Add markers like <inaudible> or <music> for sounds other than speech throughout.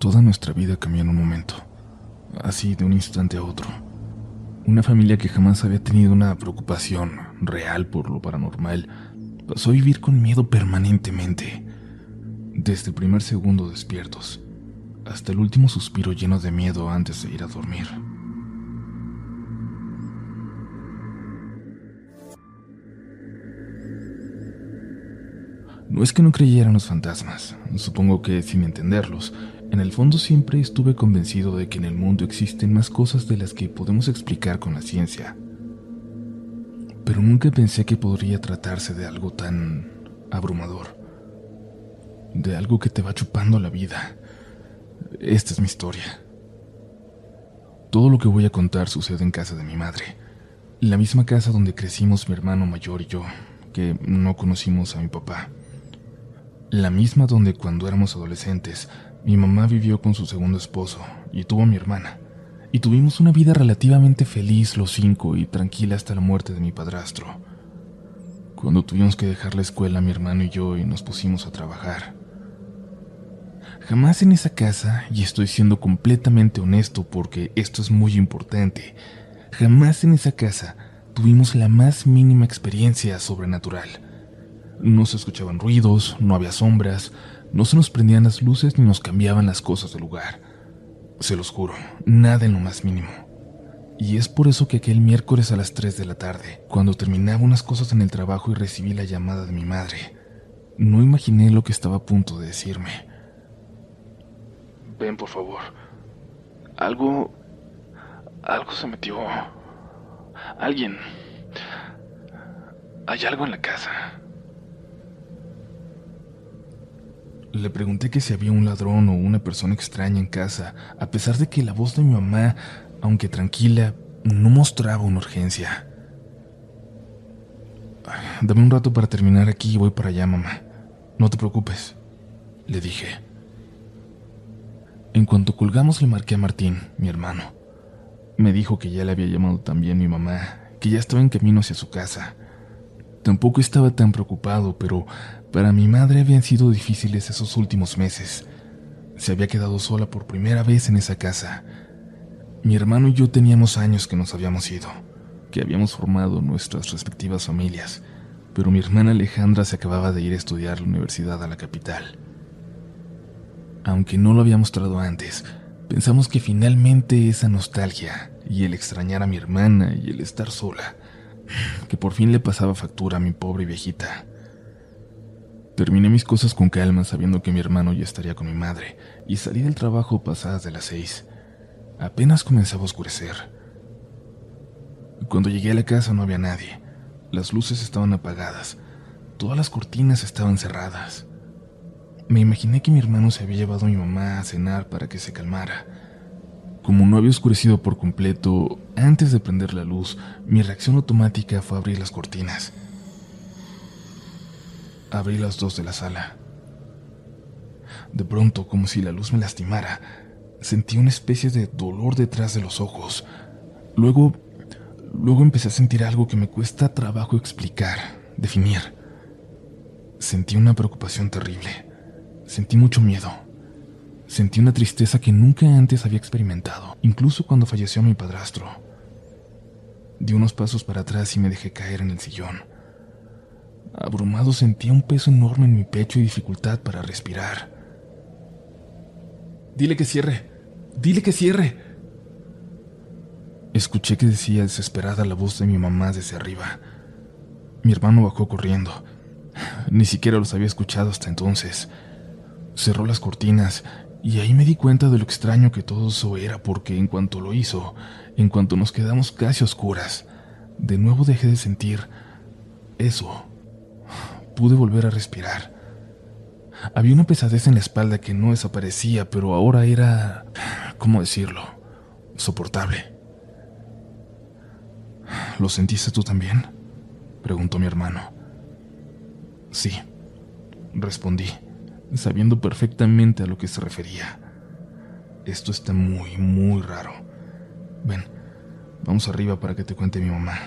Toda nuestra vida cambió en un momento, así de un instante a otro. Una familia que jamás había tenido una preocupación real por lo paranormal pasó a vivir con miedo permanentemente, desde el primer segundo despiertos hasta el último suspiro lleno de miedo antes de ir a dormir. No es que no creyera en los fantasmas, supongo que sin entenderlos, en el fondo siempre estuve convencido de que en el mundo existen más cosas de las que podemos explicar con la ciencia. Pero nunca pensé que podría tratarse de algo tan abrumador, de algo que te va chupando la vida. Esta es mi historia. Todo lo que voy a contar sucede en casa de mi madre, la misma casa donde crecimos mi hermano mayor y yo, que no conocimos a mi papá. La misma donde cuando éramos adolescentes, mi mamá vivió con su segundo esposo y tuvo a mi hermana. Y tuvimos una vida relativamente feliz los cinco y tranquila hasta la muerte de mi padrastro. Cuando tuvimos que dejar la escuela mi hermano y yo y nos pusimos a trabajar. Jamás en esa casa, y estoy siendo completamente honesto porque esto es muy importante, jamás en esa casa tuvimos la más mínima experiencia sobrenatural. No se escuchaban ruidos, no había sombras, no se nos prendían las luces ni nos cambiaban las cosas del lugar. Se los juro, nada en lo más mínimo. Y es por eso que aquel miércoles a las 3 de la tarde, cuando terminaba unas cosas en el trabajo y recibí la llamada de mi madre, no imaginé lo que estaba a punto de decirme. Ven, por favor. Algo... Algo se metió. Alguien. Hay algo en la casa. Le pregunté que si había un ladrón o una persona extraña en casa, a pesar de que la voz de mi mamá, aunque tranquila, no mostraba una urgencia. Dame un rato para terminar aquí y voy para allá, mamá. No te preocupes, le dije. En cuanto colgamos le marqué a Martín, mi hermano. Me dijo que ya le había llamado también mi mamá, que ya estaba en camino hacia su casa. Tampoco estaba tan preocupado, pero para mi madre habían sido difíciles esos últimos meses. Se había quedado sola por primera vez en esa casa. Mi hermano y yo teníamos años que nos habíamos ido, que habíamos formado nuestras respectivas familias, pero mi hermana Alejandra se acababa de ir a estudiar la universidad a la capital. Aunque no lo había mostrado antes, pensamos que finalmente esa nostalgia y el extrañar a mi hermana y el estar sola que por fin le pasaba factura a mi pobre viejita. Terminé mis cosas con calma sabiendo que mi hermano ya estaría con mi madre y salí del trabajo pasadas de las seis. Apenas comenzaba a oscurecer. Cuando llegué a la casa no había nadie. Las luces estaban apagadas. Todas las cortinas estaban cerradas. Me imaginé que mi hermano se había llevado a mi mamá a cenar para que se calmara como no había oscurecido por completo, antes de prender la luz, mi reacción automática fue abrir las cortinas. Abrí las dos de la sala. De pronto, como si la luz me lastimara, sentí una especie de dolor detrás de los ojos. Luego, luego empecé a sentir algo que me cuesta trabajo explicar, definir. Sentí una preocupación terrible. Sentí mucho miedo. Sentí una tristeza que nunca antes había experimentado, incluso cuando falleció mi padrastro. Di unos pasos para atrás y me dejé caer en el sillón. Abrumado sentía un peso enorme en mi pecho y dificultad para respirar. Dile que cierre. Dile que cierre. Escuché que decía desesperada la voz de mi mamá desde arriba. Mi hermano bajó corriendo. Ni siquiera los había escuchado hasta entonces. Cerró las cortinas y ahí me di cuenta de lo extraño que todo eso era porque en cuanto lo hizo, en cuanto nos quedamos casi oscuras, de nuevo dejé de sentir eso. Pude volver a respirar. Había una pesadez en la espalda que no desaparecía, pero ahora era, ¿cómo decirlo? Soportable. ¿Lo sentiste tú también? preguntó mi hermano. Sí, respondí sabiendo perfectamente a lo que se refería. Esto está muy, muy raro. Ven, vamos arriba para que te cuente mi mamá.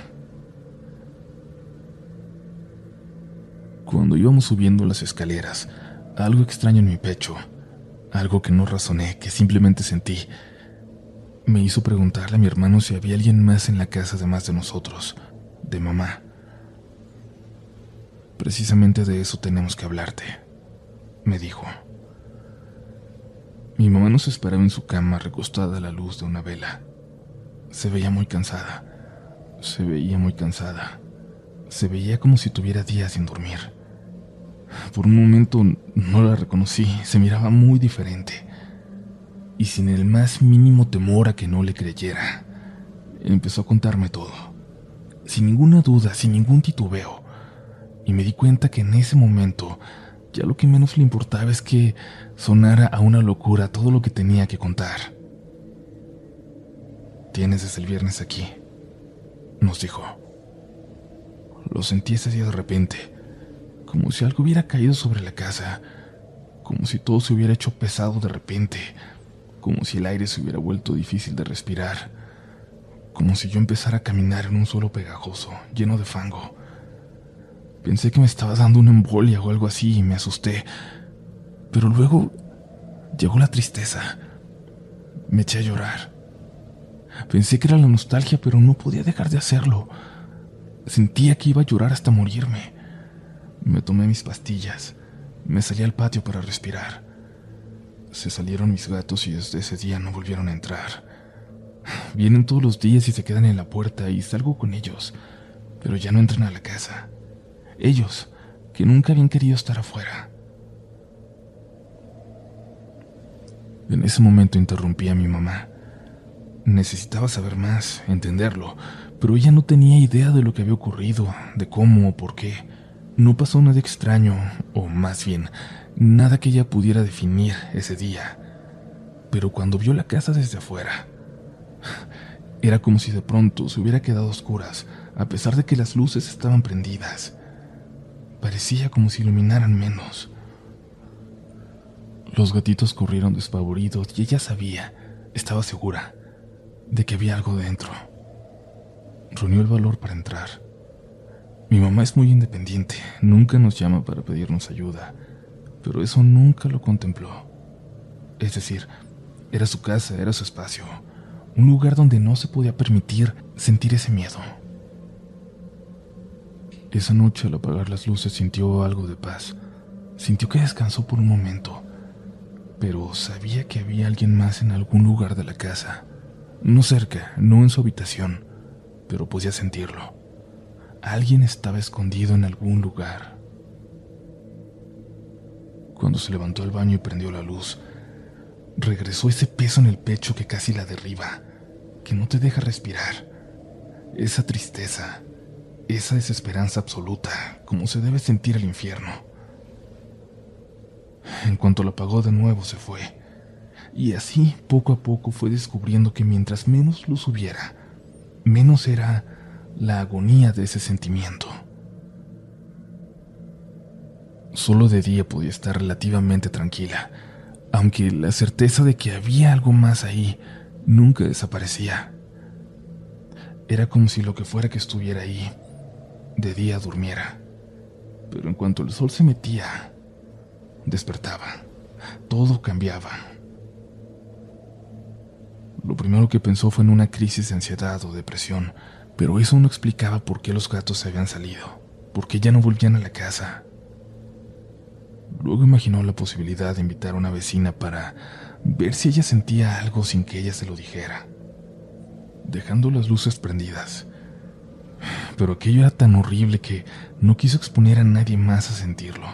Cuando íbamos subiendo las escaleras, algo extraño en mi pecho, algo que no razoné, que simplemente sentí. Me hizo preguntarle a mi hermano si había alguien más en la casa además de nosotros, de mamá. Precisamente de eso tenemos que hablarte, me dijo. Mi mamá nos esperaba en su cama recostada a la luz de una vela. Se veía muy cansada. Se veía muy cansada. Se veía como si tuviera días sin dormir. Por un momento no la reconocí, se miraba muy diferente. Y sin el más mínimo temor a que no le creyera, empezó a contarme todo. Sin ninguna duda, sin ningún titubeo. Y me di cuenta que en ese momento ya lo que menos le importaba es que sonara a una locura todo lo que tenía que contar. Tienes desde el viernes aquí, nos dijo. Lo sentí ese día de repente, como si algo hubiera caído sobre la casa, como si todo se hubiera hecho pesado de repente, como si el aire se hubiera vuelto difícil de respirar, como si yo empezara a caminar en un suelo pegajoso, lleno de fango. Pensé que me estaba dando una embolia o algo así y me asusté. Pero luego llegó la tristeza. Me eché a llorar. Pensé que era la nostalgia, pero no podía dejar de hacerlo. Sentía que iba a llorar hasta morirme. Me tomé mis pastillas. Me salí al patio para respirar. Se salieron mis gatos y desde ese día no volvieron a entrar. Vienen todos los días y se quedan en la puerta y salgo con ellos, pero ya no entran a la casa. Ellos, que nunca habían querido estar afuera. En ese momento interrumpí a mi mamá. Necesitaba saber más, entenderlo, pero ella no tenía idea de lo que había ocurrido, de cómo o por qué. No pasó nada extraño, o más bien, nada que ella pudiera definir ese día. Pero cuando vio la casa desde afuera, era como si de pronto se hubiera quedado oscuras, a pesar de que las luces estaban prendidas. Parecía como si iluminaran menos. Los gatitos corrieron despavoridos y ella sabía, estaba segura, de que había algo dentro. Reunió el valor para entrar. Mi mamá es muy independiente, nunca nos llama para pedirnos ayuda, pero eso nunca lo contempló. Es decir, era su casa, era su espacio, un lugar donde no se podía permitir sentir ese miedo. Esa noche al apagar las luces sintió algo de paz. Sintió que descansó por un momento, pero sabía que había alguien más en algún lugar de la casa. No cerca, no en su habitación, pero podía sentirlo. Alguien estaba escondido en algún lugar. Cuando se levantó al baño y prendió la luz, regresó ese peso en el pecho que casi la derriba, que no te deja respirar. Esa tristeza, esa desesperanza absoluta, como se debe sentir el infierno. En cuanto lo apagó de nuevo se fue, y así poco a poco fue descubriendo que mientras menos luz hubiera, menos era la agonía de ese sentimiento. Solo de día podía estar relativamente tranquila, aunque la certeza de que había algo más ahí nunca desaparecía. Era como si lo que fuera que estuviera ahí de día durmiera. Pero en cuanto el sol se metía, despertaba. Todo cambiaba. Lo primero que pensó fue en una crisis de ansiedad o depresión, pero eso no explicaba por qué los gatos se habían salido, por qué ya no volvían a la casa. Luego imaginó la posibilidad de invitar a una vecina para ver si ella sentía algo sin que ella se lo dijera. Dejando las luces prendidas, pero aquello era tan horrible que no quiso exponer a nadie más a sentirlo.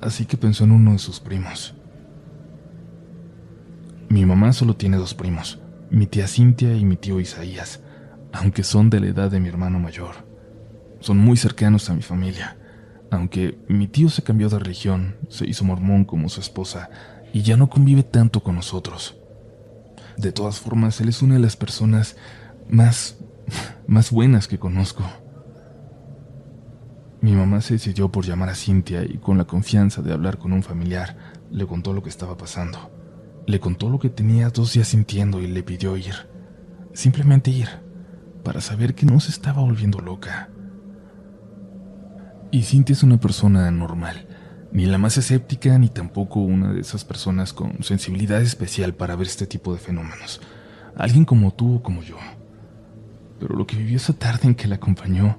Así que pensó en uno de sus primos. Mi mamá solo tiene dos primos, mi tía Cintia y mi tío Isaías, aunque son de la edad de mi hermano mayor. Son muy cercanos a mi familia, aunque mi tío se cambió de religión, se hizo mormón como su esposa y ya no convive tanto con nosotros. De todas formas, él es una de las personas más más buenas que conozco. Mi mamá se decidió por llamar a Cintia y con la confianza de hablar con un familiar le contó lo que estaba pasando. Le contó lo que tenía dos días sintiendo y le pidió ir. Simplemente ir, para saber que no se estaba volviendo loca. Y Cintia es una persona normal, Ni la más escéptica, ni tampoco una de esas personas con sensibilidad especial para ver este tipo de fenómenos. Alguien como tú o como yo. Pero lo que vivió esa tarde en que la acompañó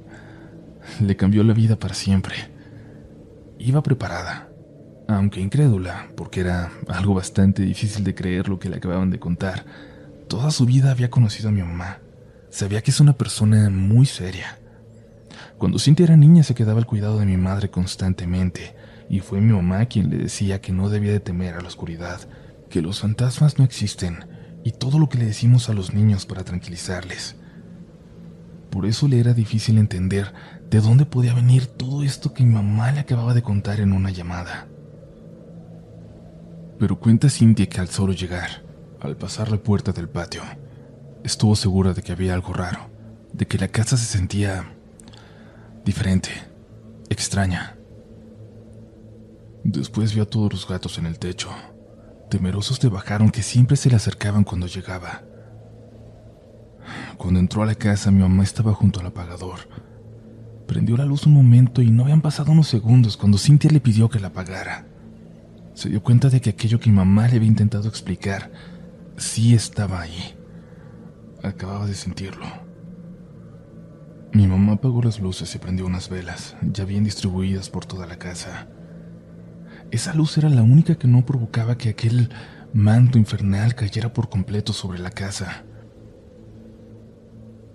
le cambió la vida para siempre. Iba preparada, aunque incrédula, porque era algo bastante difícil de creer lo que le acababan de contar. Toda su vida había conocido a mi mamá. Sabía que es una persona muy seria. Cuando Cintia era niña se quedaba al cuidado de mi madre constantemente y fue mi mamá quien le decía que no debía de temer a la oscuridad, que los fantasmas no existen, y todo lo que le decimos a los niños para tranquilizarles. Por eso le era difícil entender de dónde podía venir todo esto que mi mamá le acababa de contar en una llamada. Pero cuenta Cintia que al solo llegar, al pasar la puerta del patio, estuvo segura de que había algo raro, de que la casa se sentía diferente, extraña. Después vio a todos los gatos en el techo. Temerosos de bajar, aunque siempre se le acercaban cuando llegaba. Cuando entró a la casa, mi mamá estaba junto al apagador. Prendió la luz un momento y no habían pasado unos segundos cuando Cintia le pidió que la apagara. Se dio cuenta de que aquello que mi mamá le había intentado explicar sí estaba ahí. Acababa de sentirlo. Mi mamá apagó las luces y prendió unas velas, ya bien distribuidas por toda la casa. Esa luz era la única que no provocaba que aquel manto infernal cayera por completo sobre la casa.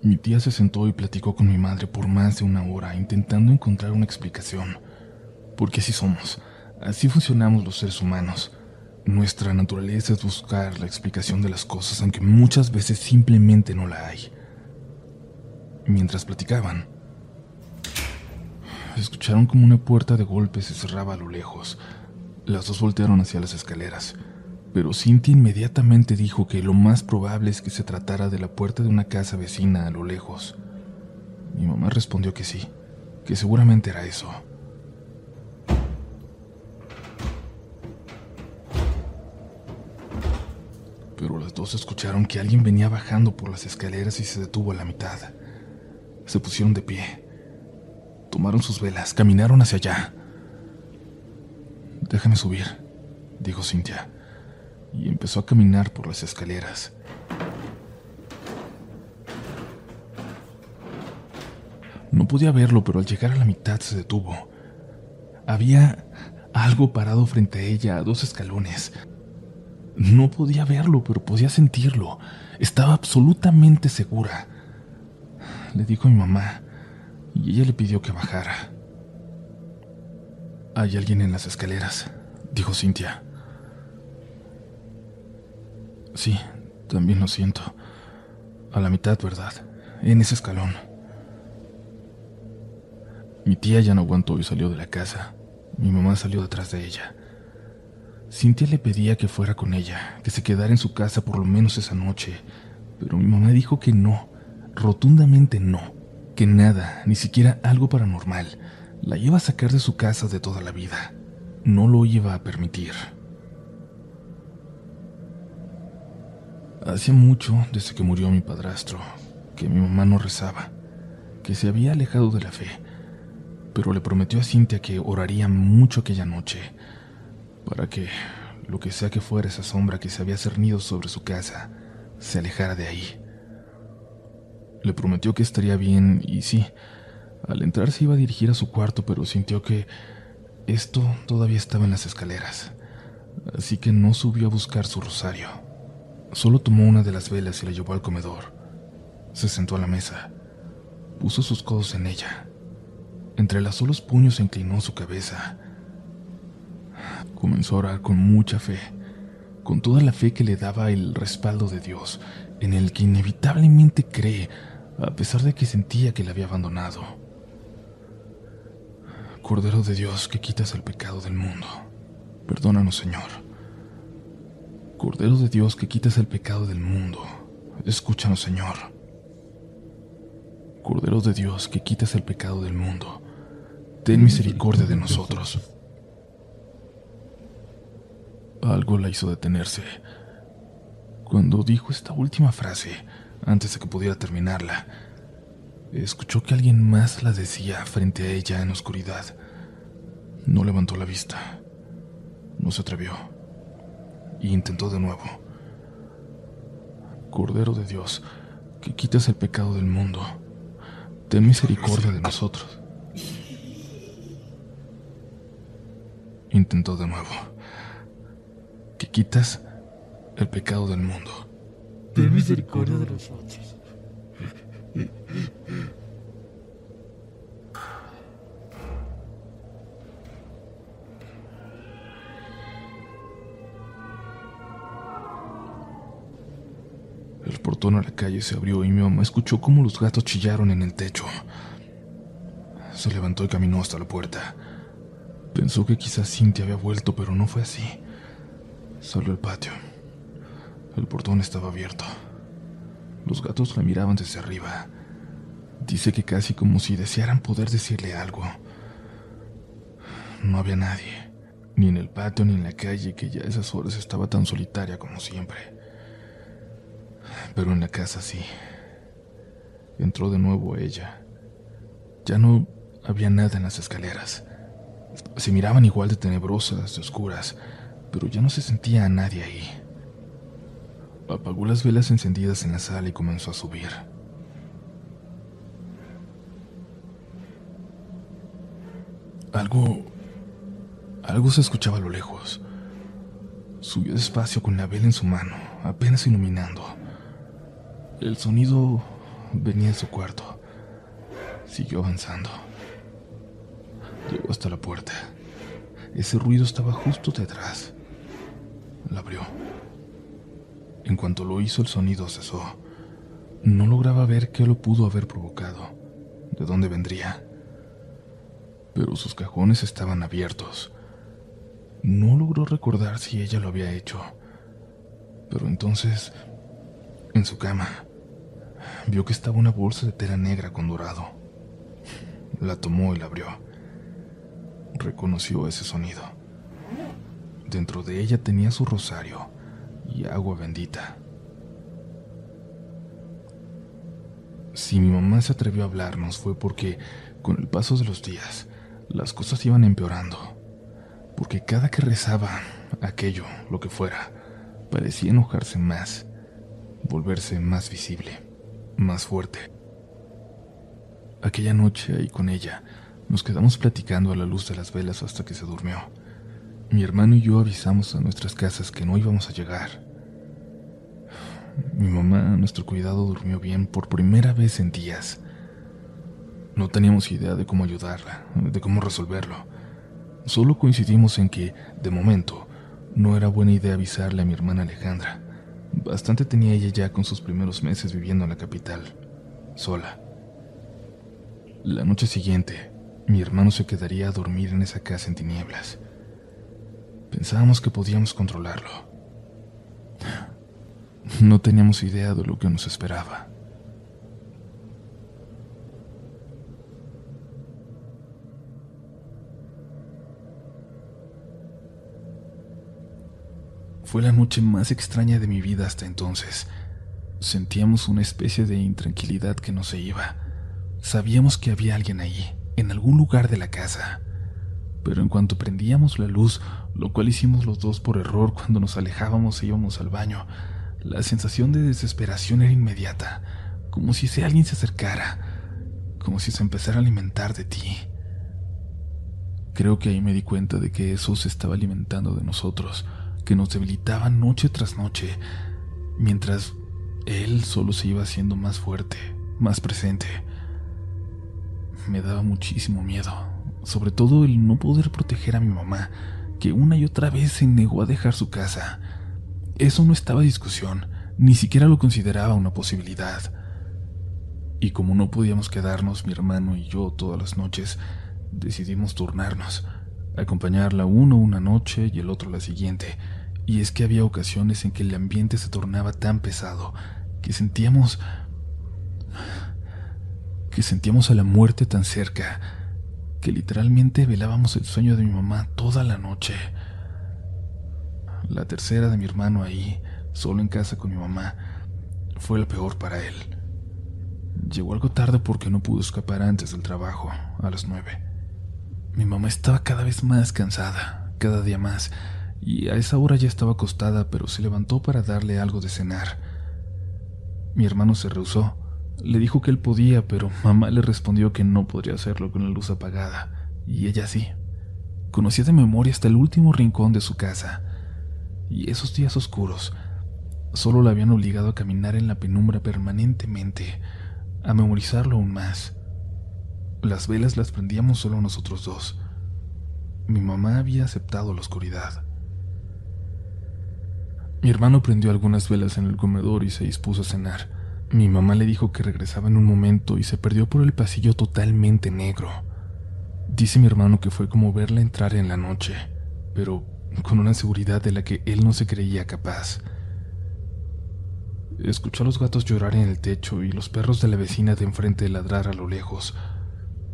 Mi tía se sentó y platicó con mi madre por más de una hora, intentando encontrar una explicación. Porque así somos, así funcionamos los seres humanos. Nuestra naturaleza es buscar la explicación de las cosas, aunque muchas veces simplemente no la hay. Mientras platicaban, escucharon como una puerta de golpe se cerraba a lo lejos. Las dos voltearon hacia las escaleras, pero Cintia inmediatamente dijo que lo más probable es que se tratara de la puerta de una casa vecina a lo lejos. Mi mamá respondió que sí, que seguramente era eso. Pero las dos escucharon que alguien venía bajando por las escaleras y se detuvo a la mitad. Se pusieron de pie. Tomaron sus velas, caminaron hacia allá. Déjame subir, dijo Cintia, y empezó a caminar por las escaleras. No podía verlo, pero al llegar a la mitad se detuvo. Había algo parado frente a ella a dos escalones. No podía verlo, pero podía sentirlo. Estaba absolutamente segura. Le dijo a mi mamá, y ella le pidió que bajara. Hay alguien en las escaleras, dijo Cintia. Sí, también lo siento. A la mitad, ¿verdad? En ese escalón. Mi tía ya no aguantó y salió de la casa. Mi mamá salió detrás de ella. Cintia le pedía que fuera con ella, que se quedara en su casa por lo menos esa noche, pero mi mamá dijo que no, rotundamente no, que nada, ni siquiera algo paranormal, la iba a sacar de su casa de toda la vida. No lo iba a permitir. Hacía mucho desde que murió mi padrastro, que mi mamá no rezaba, que se había alejado de la fe, pero le prometió a Cintia que oraría mucho aquella noche, para que lo que sea que fuera esa sombra que se había cernido sobre su casa se alejara de ahí. Le prometió que estaría bien y sí, al entrar se iba a dirigir a su cuarto, pero sintió que esto todavía estaba en las escaleras, así que no subió a buscar su rosario. Solo tomó una de las velas y la llevó al comedor. Se sentó a la mesa, puso sus codos en ella. Entrelazó los puños e inclinó su cabeza. Comenzó a orar con mucha fe, con toda la fe que le daba el respaldo de Dios, en el que inevitablemente cree, a pesar de que sentía que le había abandonado. Cordero de Dios que quitas el pecado del mundo, perdónanos Señor. Cordero de Dios que quitas el pecado del mundo, escúchanos Señor. Cordero de Dios que quitas el pecado del mundo, ten misericordia de nosotros. Algo la hizo detenerse. Cuando dijo esta última frase, antes de que pudiera terminarla, escuchó que alguien más la decía frente a ella en oscuridad. No levantó la vista. No se atrevió. Y intentó de nuevo. Cordero de Dios, que quitas el pecado del mundo, ten misericordia de nosotros. Intentó de nuevo. Que quitas el pecado del mundo. Ten misericordia de nosotros. El portón a la calle se abrió y mi mamá escuchó cómo los gatos chillaron en el techo. Se levantó y caminó hasta la puerta. Pensó que quizás Cintia había vuelto, pero no fue así. Solo el patio. El portón estaba abierto. Los gatos la miraban desde arriba. Dice que casi como si desearan poder decirle algo. No había nadie, ni en el patio ni en la calle, que ya a esas horas estaba tan solitaria como siempre. Pero en la casa sí. Entró de nuevo ella. Ya no había nada en las escaleras. Se miraban igual de tenebrosas, de oscuras, pero ya no se sentía a nadie ahí. Apagó las velas encendidas en la sala y comenzó a subir. Algo... Algo se escuchaba a lo lejos. Subió despacio con la vela en su mano, apenas iluminando. El sonido venía de su cuarto. Siguió avanzando. Llegó hasta la puerta. Ese ruido estaba justo detrás. La abrió. En cuanto lo hizo, el sonido cesó. No lograba ver qué lo pudo haber provocado, de dónde vendría. Pero sus cajones estaban abiertos. No logró recordar si ella lo había hecho. Pero entonces, en su cama, vio que estaba una bolsa de tela negra con dorado. La tomó y la abrió. Reconoció ese sonido. Dentro de ella tenía su rosario y agua bendita. Si mi mamá se atrevió a hablarnos fue porque, con el paso de los días, las cosas iban empeorando. Porque cada que rezaba, aquello, lo que fuera, parecía enojarse más, volverse más visible más fuerte. Aquella noche ahí con ella, nos quedamos platicando a la luz de las velas hasta que se durmió. Mi hermano y yo avisamos a nuestras casas que no íbamos a llegar. Mi mamá, nuestro cuidado, durmió bien por primera vez en días. No teníamos idea de cómo ayudarla, de cómo resolverlo. Solo coincidimos en que, de momento, no era buena idea avisarle a mi hermana Alejandra. Bastante tenía ella ya con sus primeros meses viviendo en la capital, sola. La noche siguiente, mi hermano se quedaría a dormir en esa casa en tinieblas. Pensábamos que podíamos controlarlo. No teníamos idea de lo que nos esperaba. Fue la noche más extraña de mi vida hasta entonces. Sentíamos una especie de intranquilidad que no se iba. Sabíamos que había alguien ahí, en algún lugar de la casa. Pero en cuanto prendíamos la luz, lo cual hicimos los dos por error cuando nos alejábamos e íbamos al baño, la sensación de desesperación era inmediata, como si ese alguien se acercara, como si se empezara a alimentar de ti. Creo que ahí me di cuenta de que eso se estaba alimentando de nosotros, que nos debilitaba noche tras noche, mientras él solo se iba haciendo más fuerte, más presente. Me daba muchísimo miedo, sobre todo el no poder proteger a mi mamá, que una y otra vez se negó a dejar su casa. Eso no estaba discusión, ni siquiera lo consideraba una posibilidad. Y como no podíamos quedarnos mi hermano y yo todas las noches, decidimos turnarnos, acompañarla uno una noche y el otro la siguiente, y es que había ocasiones en que el ambiente se tornaba tan pesado que sentíamos que sentíamos a la muerte tan cerca que literalmente velábamos el sueño de mi mamá toda la noche. La tercera de mi hermano ahí, solo en casa con mi mamá, fue la peor para él. Llegó algo tarde porque no pudo escapar antes del trabajo, a las nueve. Mi mamá estaba cada vez más cansada, cada día más, y a esa hora ya estaba acostada, pero se levantó para darle algo de cenar. Mi hermano se rehusó. Le dijo que él podía, pero mamá le respondió que no podría hacerlo con la luz apagada, y ella sí. Conocía de memoria hasta el último rincón de su casa, y esos días oscuros solo la habían obligado a caminar en la penumbra permanentemente, a memorizarlo aún más. Las velas las prendíamos solo nosotros dos. Mi mamá había aceptado la oscuridad. Mi hermano prendió algunas velas en el comedor y se dispuso a cenar. Mi mamá le dijo que regresaba en un momento y se perdió por el pasillo totalmente negro. Dice mi hermano que fue como verla entrar en la noche, pero con una seguridad de la que él no se creía capaz. Escuchó a los gatos llorar en el techo y los perros de la vecina de enfrente ladrar a lo lejos.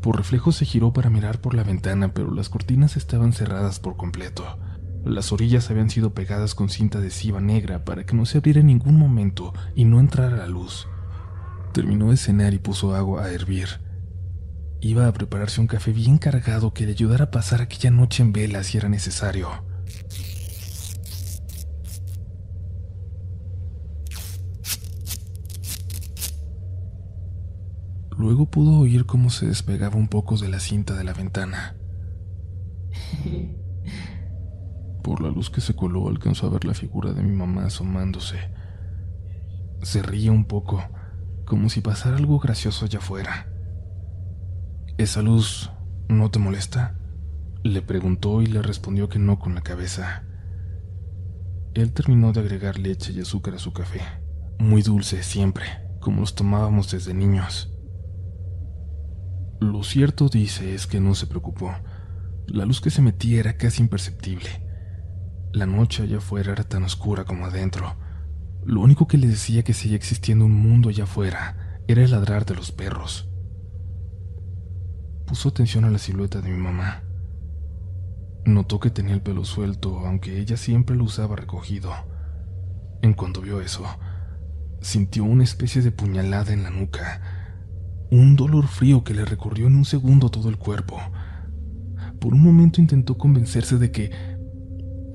Por reflejo se giró para mirar por la ventana, pero las cortinas estaban cerradas por completo. Las orillas habían sido pegadas con cinta adhesiva negra para que no se abriera en ningún momento y no entrara la luz. Terminó de cenar y puso agua a hervir. Iba a prepararse un café bien cargado que le ayudara a pasar aquella noche en vela si era necesario. Luego pudo oír cómo se despegaba un poco de la cinta de la ventana. <laughs> Por la luz que se coló alcanzó a ver la figura de mi mamá asomándose. Se ría un poco, como si pasara algo gracioso allá afuera. ¿Esa luz no te molesta? Le preguntó y le respondió que no con la cabeza. Él terminó de agregar leche y azúcar a su café, muy dulce siempre, como los tomábamos desde niños. Lo cierto, dice, es que no se preocupó. La luz que se metía era casi imperceptible. La noche allá afuera era tan oscura como adentro. Lo único que le decía que seguía existiendo un mundo allá afuera era el ladrar de los perros. Puso atención a la silueta de mi mamá. Notó que tenía el pelo suelto, aunque ella siempre lo usaba recogido. En cuanto vio eso, sintió una especie de puñalada en la nuca, un dolor frío que le recorrió en un segundo todo el cuerpo. Por un momento intentó convencerse de que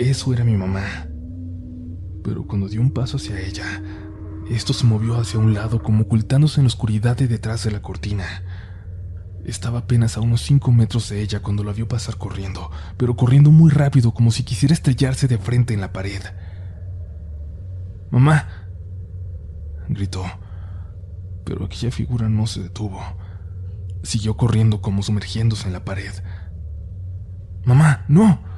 eso era mi mamá. Pero cuando dio un paso hacia ella, esto se movió hacia un lado como ocultándose en la oscuridad de detrás de la cortina. Estaba apenas a unos cinco metros de ella cuando la vio pasar corriendo, pero corriendo muy rápido como si quisiera estrellarse de frente en la pared. ¡Mamá! gritó, pero aquella figura no se detuvo. Siguió corriendo como sumergiéndose en la pared. ¡Mamá! ¡No!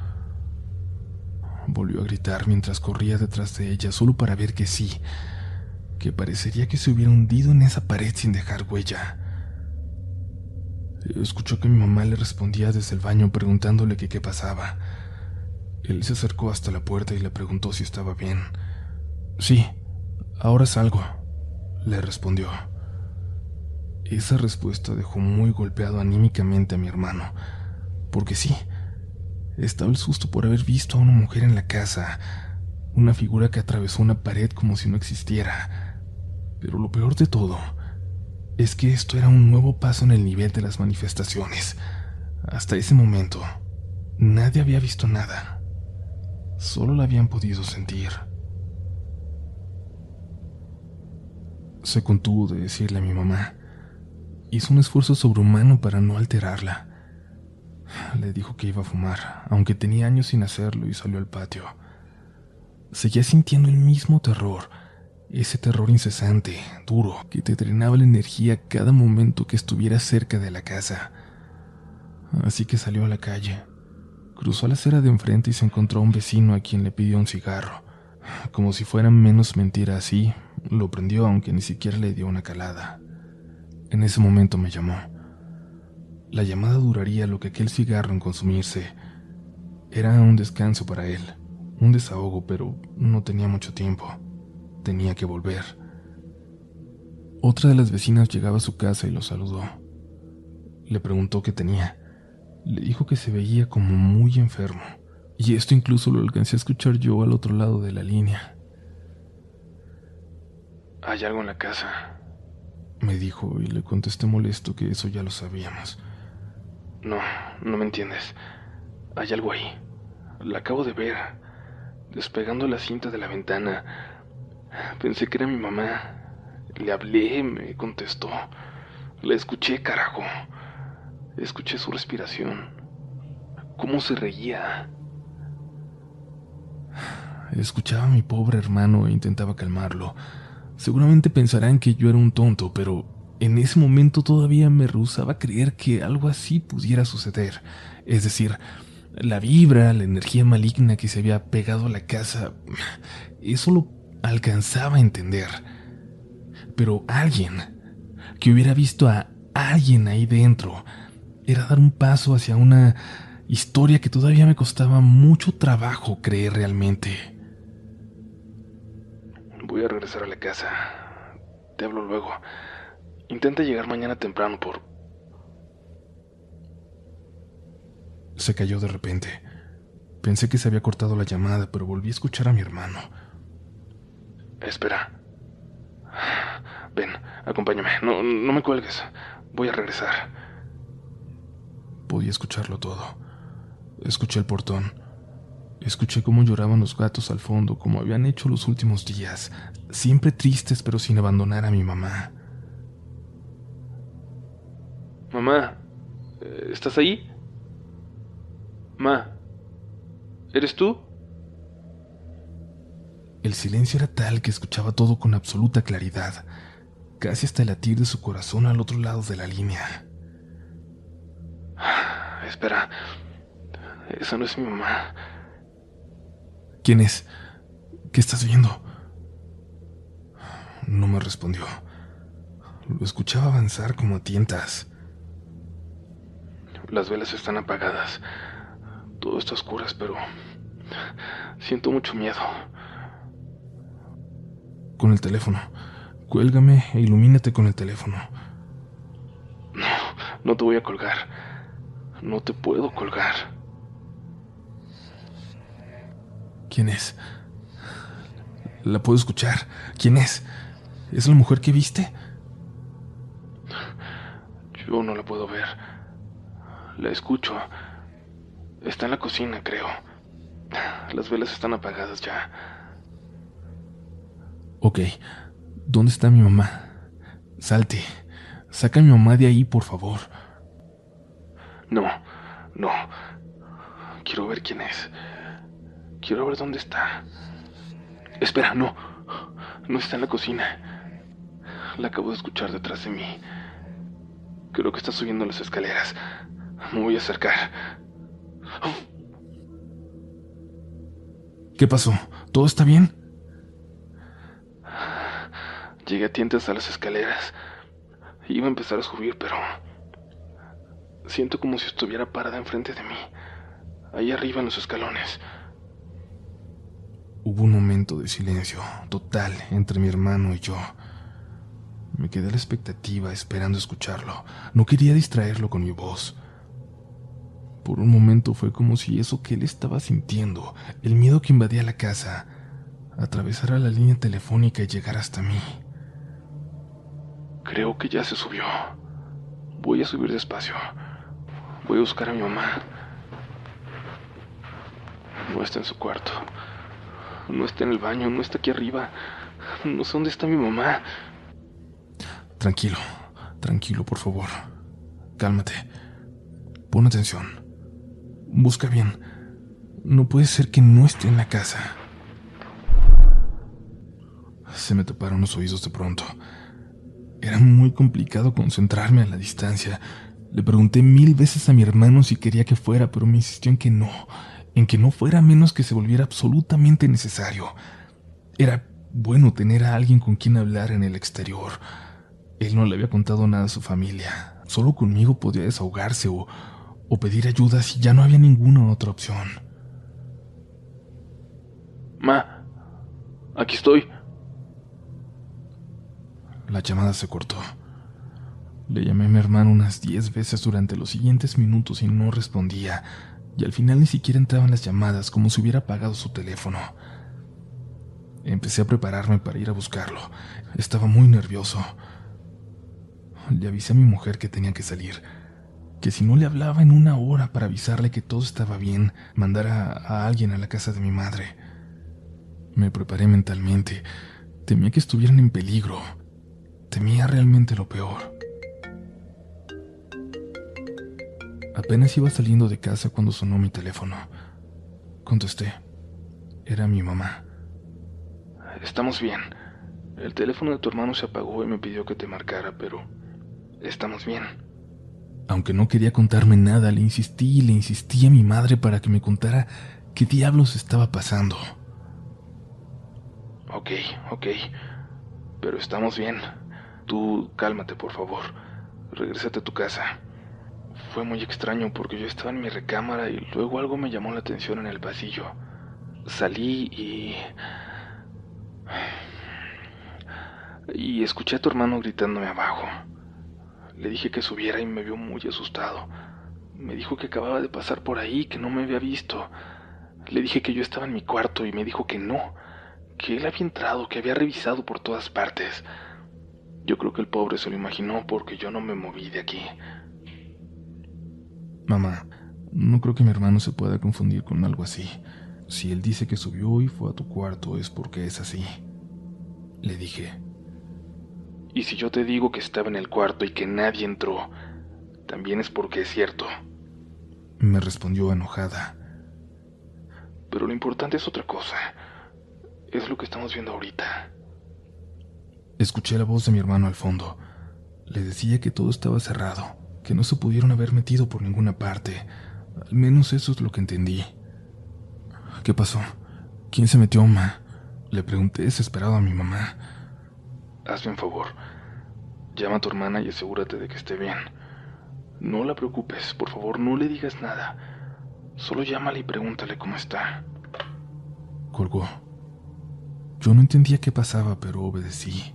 Volvió a gritar mientras corría detrás de ella solo para ver que sí, que parecería que se hubiera hundido en esa pared sin dejar huella. Escuchó que mi mamá le respondía desde el baño preguntándole qué pasaba. Él se acercó hasta la puerta y le preguntó si estaba bien. Sí, ahora salgo, le respondió. Esa respuesta dejó muy golpeado anímicamente a mi hermano, porque sí, estaba el susto por haber visto a una mujer en la casa, una figura que atravesó una pared como si no existiera. Pero lo peor de todo es que esto era un nuevo paso en el nivel de las manifestaciones. Hasta ese momento, nadie había visto nada. Solo la habían podido sentir. Se contuvo de decirle a mi mamá. Hizo un esfuerzo sobrehumano para no alterarla. Le dijo que iba a fumar, aunque tenía años sin hacerlo y salió al patio. Seguía sintiendo el mismo terror, ese terror incesante, duro, que te drenaba la energía cada momento que estuviera cerca de la casa. Así que salió a la calle. Cruzó la acera de enfrente y se encontró a un vecino a quien le pidió un cigarro. Como si fuera menos mentira así, lo prendió aunque ni siquiera le dio una calada. En ese momento me llamó. La llamada duraría lo que aquel cigarro en consumirse. Era un descanso para él, un desahogo, pero no tenía mucho tiempo. Tenía que volver. Otra de las vecinas llegaba a su casa y lo saludó. Le preguntó qué tenía. Le dijo que se veía como muy enfermo, y esto incluso lo alcancé a escuchar yo al otro lado de la línea. Hay algo en la casa, me dijo y le contesté molesto que eso ya lo sabíamos. No, no me entiendes. Hay algo ahí. La acabo de ver. Despegando la cinta de la ventana. Pensé que era mi mamá. Le hablé, me contestó. La escuché, carajo. Escuché su respiración. Cómo se reía. Escuchaba a mi pobre hermano e intentaba calmarlo. Seguramente pensarán que yo era un tonto, pero en ese momento todavía me rehusaba creer que algo así pudiera suceder. Es decir, la vibra, la energía maligna que se había pegado a la casa, eso lo alcanzaba a entender. Pero alguien que hubiera visto a alguien ahí dentro era dar un paso hacia una historia que todavía me costaba mucho trabajo creer realmente. Voy a regresar a la casa. Te hablo luego. Intenta llegar mañana temprano por... Se cayó de repente. Pensé que se había cortado la llamada, pero volví a escuchar a mi hermano. Espera. Ven, acompáñame. No, no me cuelgues. Voy a regresar. Podía escucharlo todo. Escuché el portón. Escuché cómo lloraban los gatos al fondo, como habían hecho los últimos días, siempre tristes pero sin abandonar a mi mamá. Mamá, ¿estás ahí? Ma, ¿eres tú? El silencio era tal que escuchaba todo con absoluta claridad, casi hasta el latir de su corazón al otro lado de la línea. <sighs> Espera, esa no es mi mamá. ¿Quién es? ¿Qué estás viendo? No me respondió. Lo escuchaba avanzar como a tientas. Las velas están apagadas. Todo está oscuro, pero siento mucho miedo. Con el teléfono. Cuélgame e ilumínate con el teléfono. No, no te voy a colgar. No te puedo colgar. ¿Quién es? La puedo escuchar. ¿Quién es? ¿Es la mujer que viste? Yo no la puedo ver. La escucho. Está en la cocina, creo. Las velas están apagadas ya. Ok. ¿Dónde está mi mamá? Salte. Saca a mi mamá de ahí, por favor. No, no. Quiero ver quién es. Quiero ver dónde está. Espera, no. No está en la cocina. La acabo de escuchar detrás de mí. Creo que está subiendo las escaleras. Me voy a acercar. ¿Qué pasó? ¿Todo está bien? Llegué a tientas a las escaleras. Iba a empezar a subir, pero... Siento como si estuviera parada enfrente de mí. Ahí arriba en los escalones. Hubo un momento de silencio total entre mi hermano y yo. Me quedé a la expectativa esperando escucharlo. No quería distraerlo con mi voz. Por un momento fue como si eso que él estaba sintiendo, el miedo que invadía la casa, atravesara la línea telefónica y llegara hasta mí. Creo que ya se subió. Voy a subir despacio. Voy a buscar a mi mamá. No está en su cuarto. No está en el baño, no está aquí arriba. No sé dónde está mi mamá. Tranquilo, tranquilo, por favor. Cálmate. Pon atención. Busca bien. No puede ser que no esté en la casa. Se me taparon los oídos de pronto. Era muy complicado concentrarme a la distancia. Le pregunté mil veces a mi hermano si quería que fuera, pero me insistió en que no en que no fuera menos que se volviera absolutamente necesario. Era bueno tener a alguien con quien hablar en el exterior. Él no le había contado nada a su familia. Solo conmigo podía desahogarse o, o pedir ayuda si ya no había ninguna otra opción. Ma, aquí estoy. La llamada se cortó. Le llamé a mi hermano unas diez veces durante los siguientes minutos y no respondía y al final ni siquiera entraban las llamadas como si hubiera apagado su teléfono. Empecé a prepararme para ir a buscarlo. Estaba muy nervioso. Le avisé a mi mujer que tenía que salir. Que si no le hablaba en una hora para avisarle que todo estaba bien, mandara a alguien a la casa de mi madre. Me preparé mentalmente. Temía que estuvieran en peligro. Temía realmente lo peor. Apenas iba saliendo de casa cuando sonó mi teléfono. Contesté. Era mi mamá. Estamos bien. El teléfono de tu hermano se apagó y me pidió que te marcara, pero estamos bien. Aunque no quería contarme nada, le insistí y le insistí a mi madre para que me contara qué diablos estaba pasando. Ok, ok, pero estamos bien. Tú cálmate, por favor. Regrésate a tu casa. Fue muy extraño porque yo estaba en mi recámara y luego algo me llamó la atención en el pasillo. Salí y... Y escuché a tu hermano gritándome abajo. Le dije que subiera y me vio muy asustado. Me dijo que acababa de pasar por ahí, que no me había visto. Le dije que yo estaba en mi cuarto y me dijo que no, que él había entrado, que había revisado por todas partes. Yo creo que el pobre se lo imaginó porque yo no me moví de aquí. Mamá, no creo que mi hermano se pueda confundir con algo así. Si él dice que subió y fue a tu cuarto es porque es así. Le dije. Y si yo te digo que estaba en el cuarto y que nadie entró, también es porque es cierto. Me respondió enojada. Pero lo importante es otra cosa. Es lo que estamos viendo ahorita. Escuché la voz de mi hermano al fondo. Le decía que todo estaba cerrado, que no se pudieron haber metido por ninguna parte. Al menos eso es lo que entendí. ¿Qué pasó? ¿Quién se metió, ma? Le pregunté desesperado a mi mamá. Hazme un favor. Llama a tu hermana y asegúrate de que esté bien. No la preocupes, por favor, no le digas nada. Solo llámale y pregúntale cómo está. Colgó. Yo no entendía qué pasaba, pero obedecí.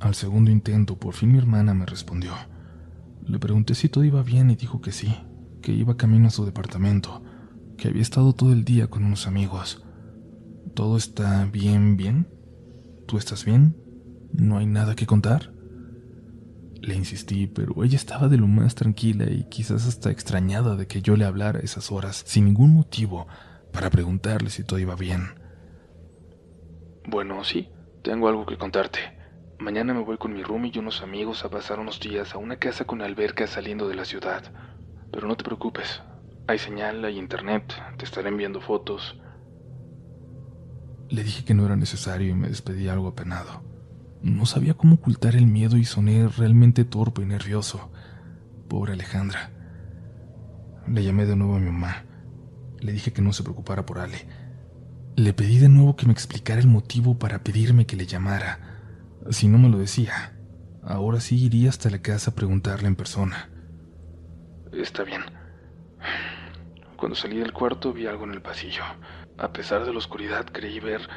Al segundo intento, por fin mi hermana me respondió. Le pregunté si todo iba bien y dijo que sí, que iba camino a su departamento, que había estado todo el día con unos amigos. ¿Todo está bien, bien? ¿Tú estás bien? ¿No hay nada que contar? Le insistí, pero ella estaba de lo más tranquila y quizás hasta extrañada de que yo le hablara a esas horas, sin ningún motivo, para preguntarle si todo iba bien. Bueno, sí, tengo algo que contarte. Mañana me voy con mi room y unos amigos a pasar unos días a una casa con alberca saliendo de la ciudad. Pero no te preocupes, hay señal, hay internet, te estaré enviando fotos. Le dije que no era necesario y me despedí algo apenado. No sabía cómo ocultar el miedo y soné realmente torpe y nervioso. Pobre Alejandra. Le llamé de nuevo a mi mamá. Le dije que no se preocupara por Ale. Le pedí de nuevo que me explicara el motivo para pedirme que le llamara si no me lo decía, ahora sí iría hasta la casa a preguntarle en persona. Está bien. Cuando salí del cuarto vi algo en el pasillo. A pesar de la oscuridad creí ver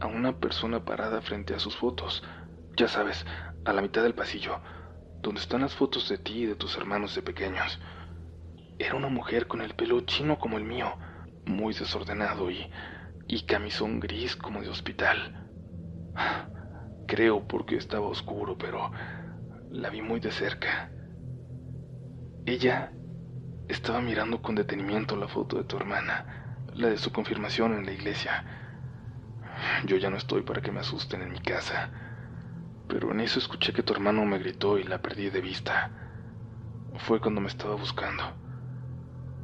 a una persona parada frente a sus fotos. Ya sabes, a la mitad del pasillo, donde están las fotos de ti y de tus hermanos de pequeños. Era una mujer con el pelo chino como el mío, muy desordenado y, y camisón gris como de hospital. Creo porque estaba oscuro, pero la vi muy de cerca. Ella estaba mirando con detenimiento la foto de tu hermana, la de su confirmación en la iglesia. Yo ya no estoy para que me asusten en mi casa, pero en eso escuché que tu hermano me gritó y la perdí de vista. Fue cuando me estaba buscando.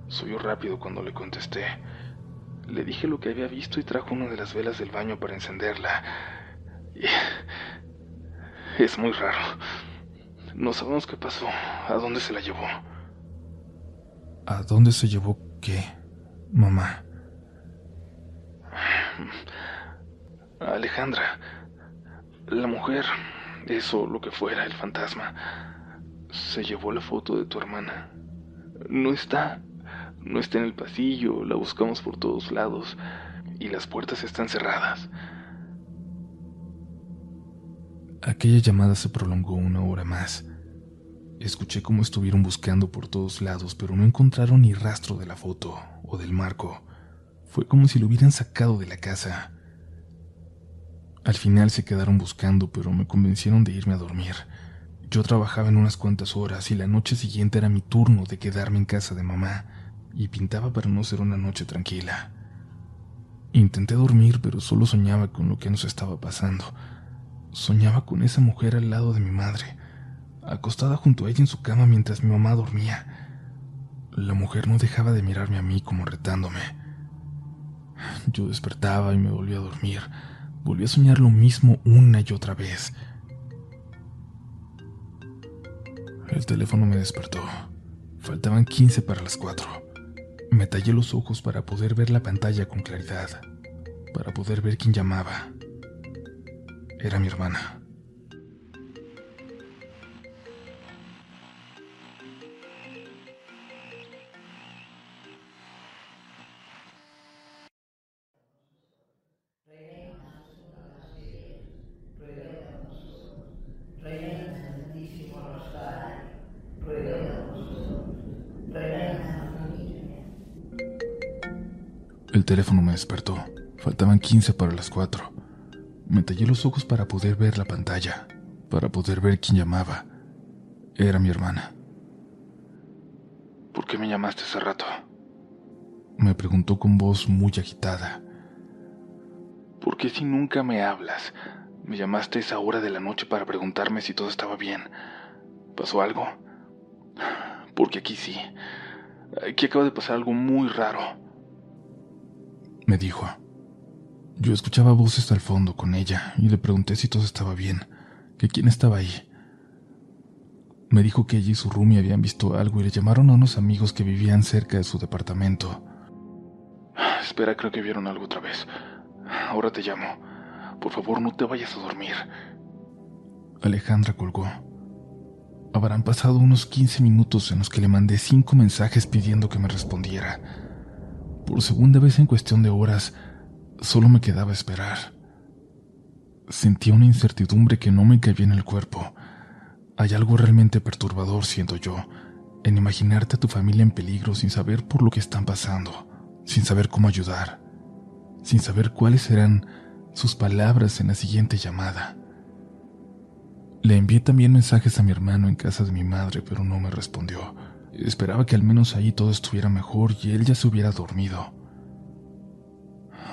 Soy rápido cuando le contesté. Le dije lo que había visto y trajo una de las velas del baño para encenderla. Es muy raro. No sabemos qué pasó. ¿A dónde se la llevó? ¿A dónde se llevó qué, mamá? Alejandra. La mujer, eso, lo que fuera, el fantasma, se llevó la foto de tu hermana. No está. No está en el pasillo, la buscamos por todos lados y las puertas están cerradas. Aquella llamada se prolongó una hora más. Escuché cómo estuvieron buscando por todos lados, pero no encontraron ni rastro de la foto o del marco. Fue como si lo hubieran sacado de la casa. Al final se quedaron buscando, pero me convencieron de irme a dormir. Yo trabajaba en unas cuantas horas y la noche siguiente era mi turno de quedarme en casa de mamá, y pintaba para no ser una noche tranquila. Intenté dormir, pero solo soñaba con lo que nos estaba pasando. Soñaba con esa mujer al lado de mi madre, acostada junto a ella en su cama mientras mi mamá dormía. La mujer no dejaba de mirarme a mí como retándome. Yo despertaba y me volvía a dormir. Volví a soñar lo mismo una y otra vez. El teléfono me despertó. Faltaban 15 para las 4. Me tallé los ojos para poder ver la pantalla con claridad, para poder ver quién llamaba. Era mi hermana. El teléfono me despertó. Faltaban 15 para las 4. Me tallé los ojos para poder ver la pantalla, para poder ver quién llamaba. Era mi hermana. ¿Por qué me llamaste hace rato? Me preguntó con voz muy agitada. ¿Por qué si nunca me hablas? Me llamaste a esa hora de la noche para preguntarme si todo estaba bien. ¿Pasó algo? Porque aquí sí. Aquí acaba de pasar algo muy raro me dijo. Yo escuchaba voces al fondo con ella y le pregunté si todo estaba bien, que quién estaba ahí. Me dijo que ella y su roomie habían visto algo y le llamaron a unos amigos que vivían cerca de su departamento. Espera, creo que vieron algo otra vez. Ahora te llamo. Por favor, no te vayas a dormir. Alejandra colgó. Habrán pasado unos 15 minutos en los que le mandé cinco mensajes pidiendo que me respondiera. Por segunda vez en cuestión de horas, solo me quedaba esperar. Sentía una incertidumbre que no me cabía en el cuerpo. Hay algo realmente perturbador, siento yo, en imaginarte a tu familia en peligro sin saber por lo que están pasando, sin saber cómo ayudar, sin saber cuáles serán sus palabras en la siguiente llamada. Le envié también mensajes a mi hermano en casa de mi madre, pero no me respondió. Esperaba que al menos ahí todo estuviera mejor y él ya se hubiera dormido.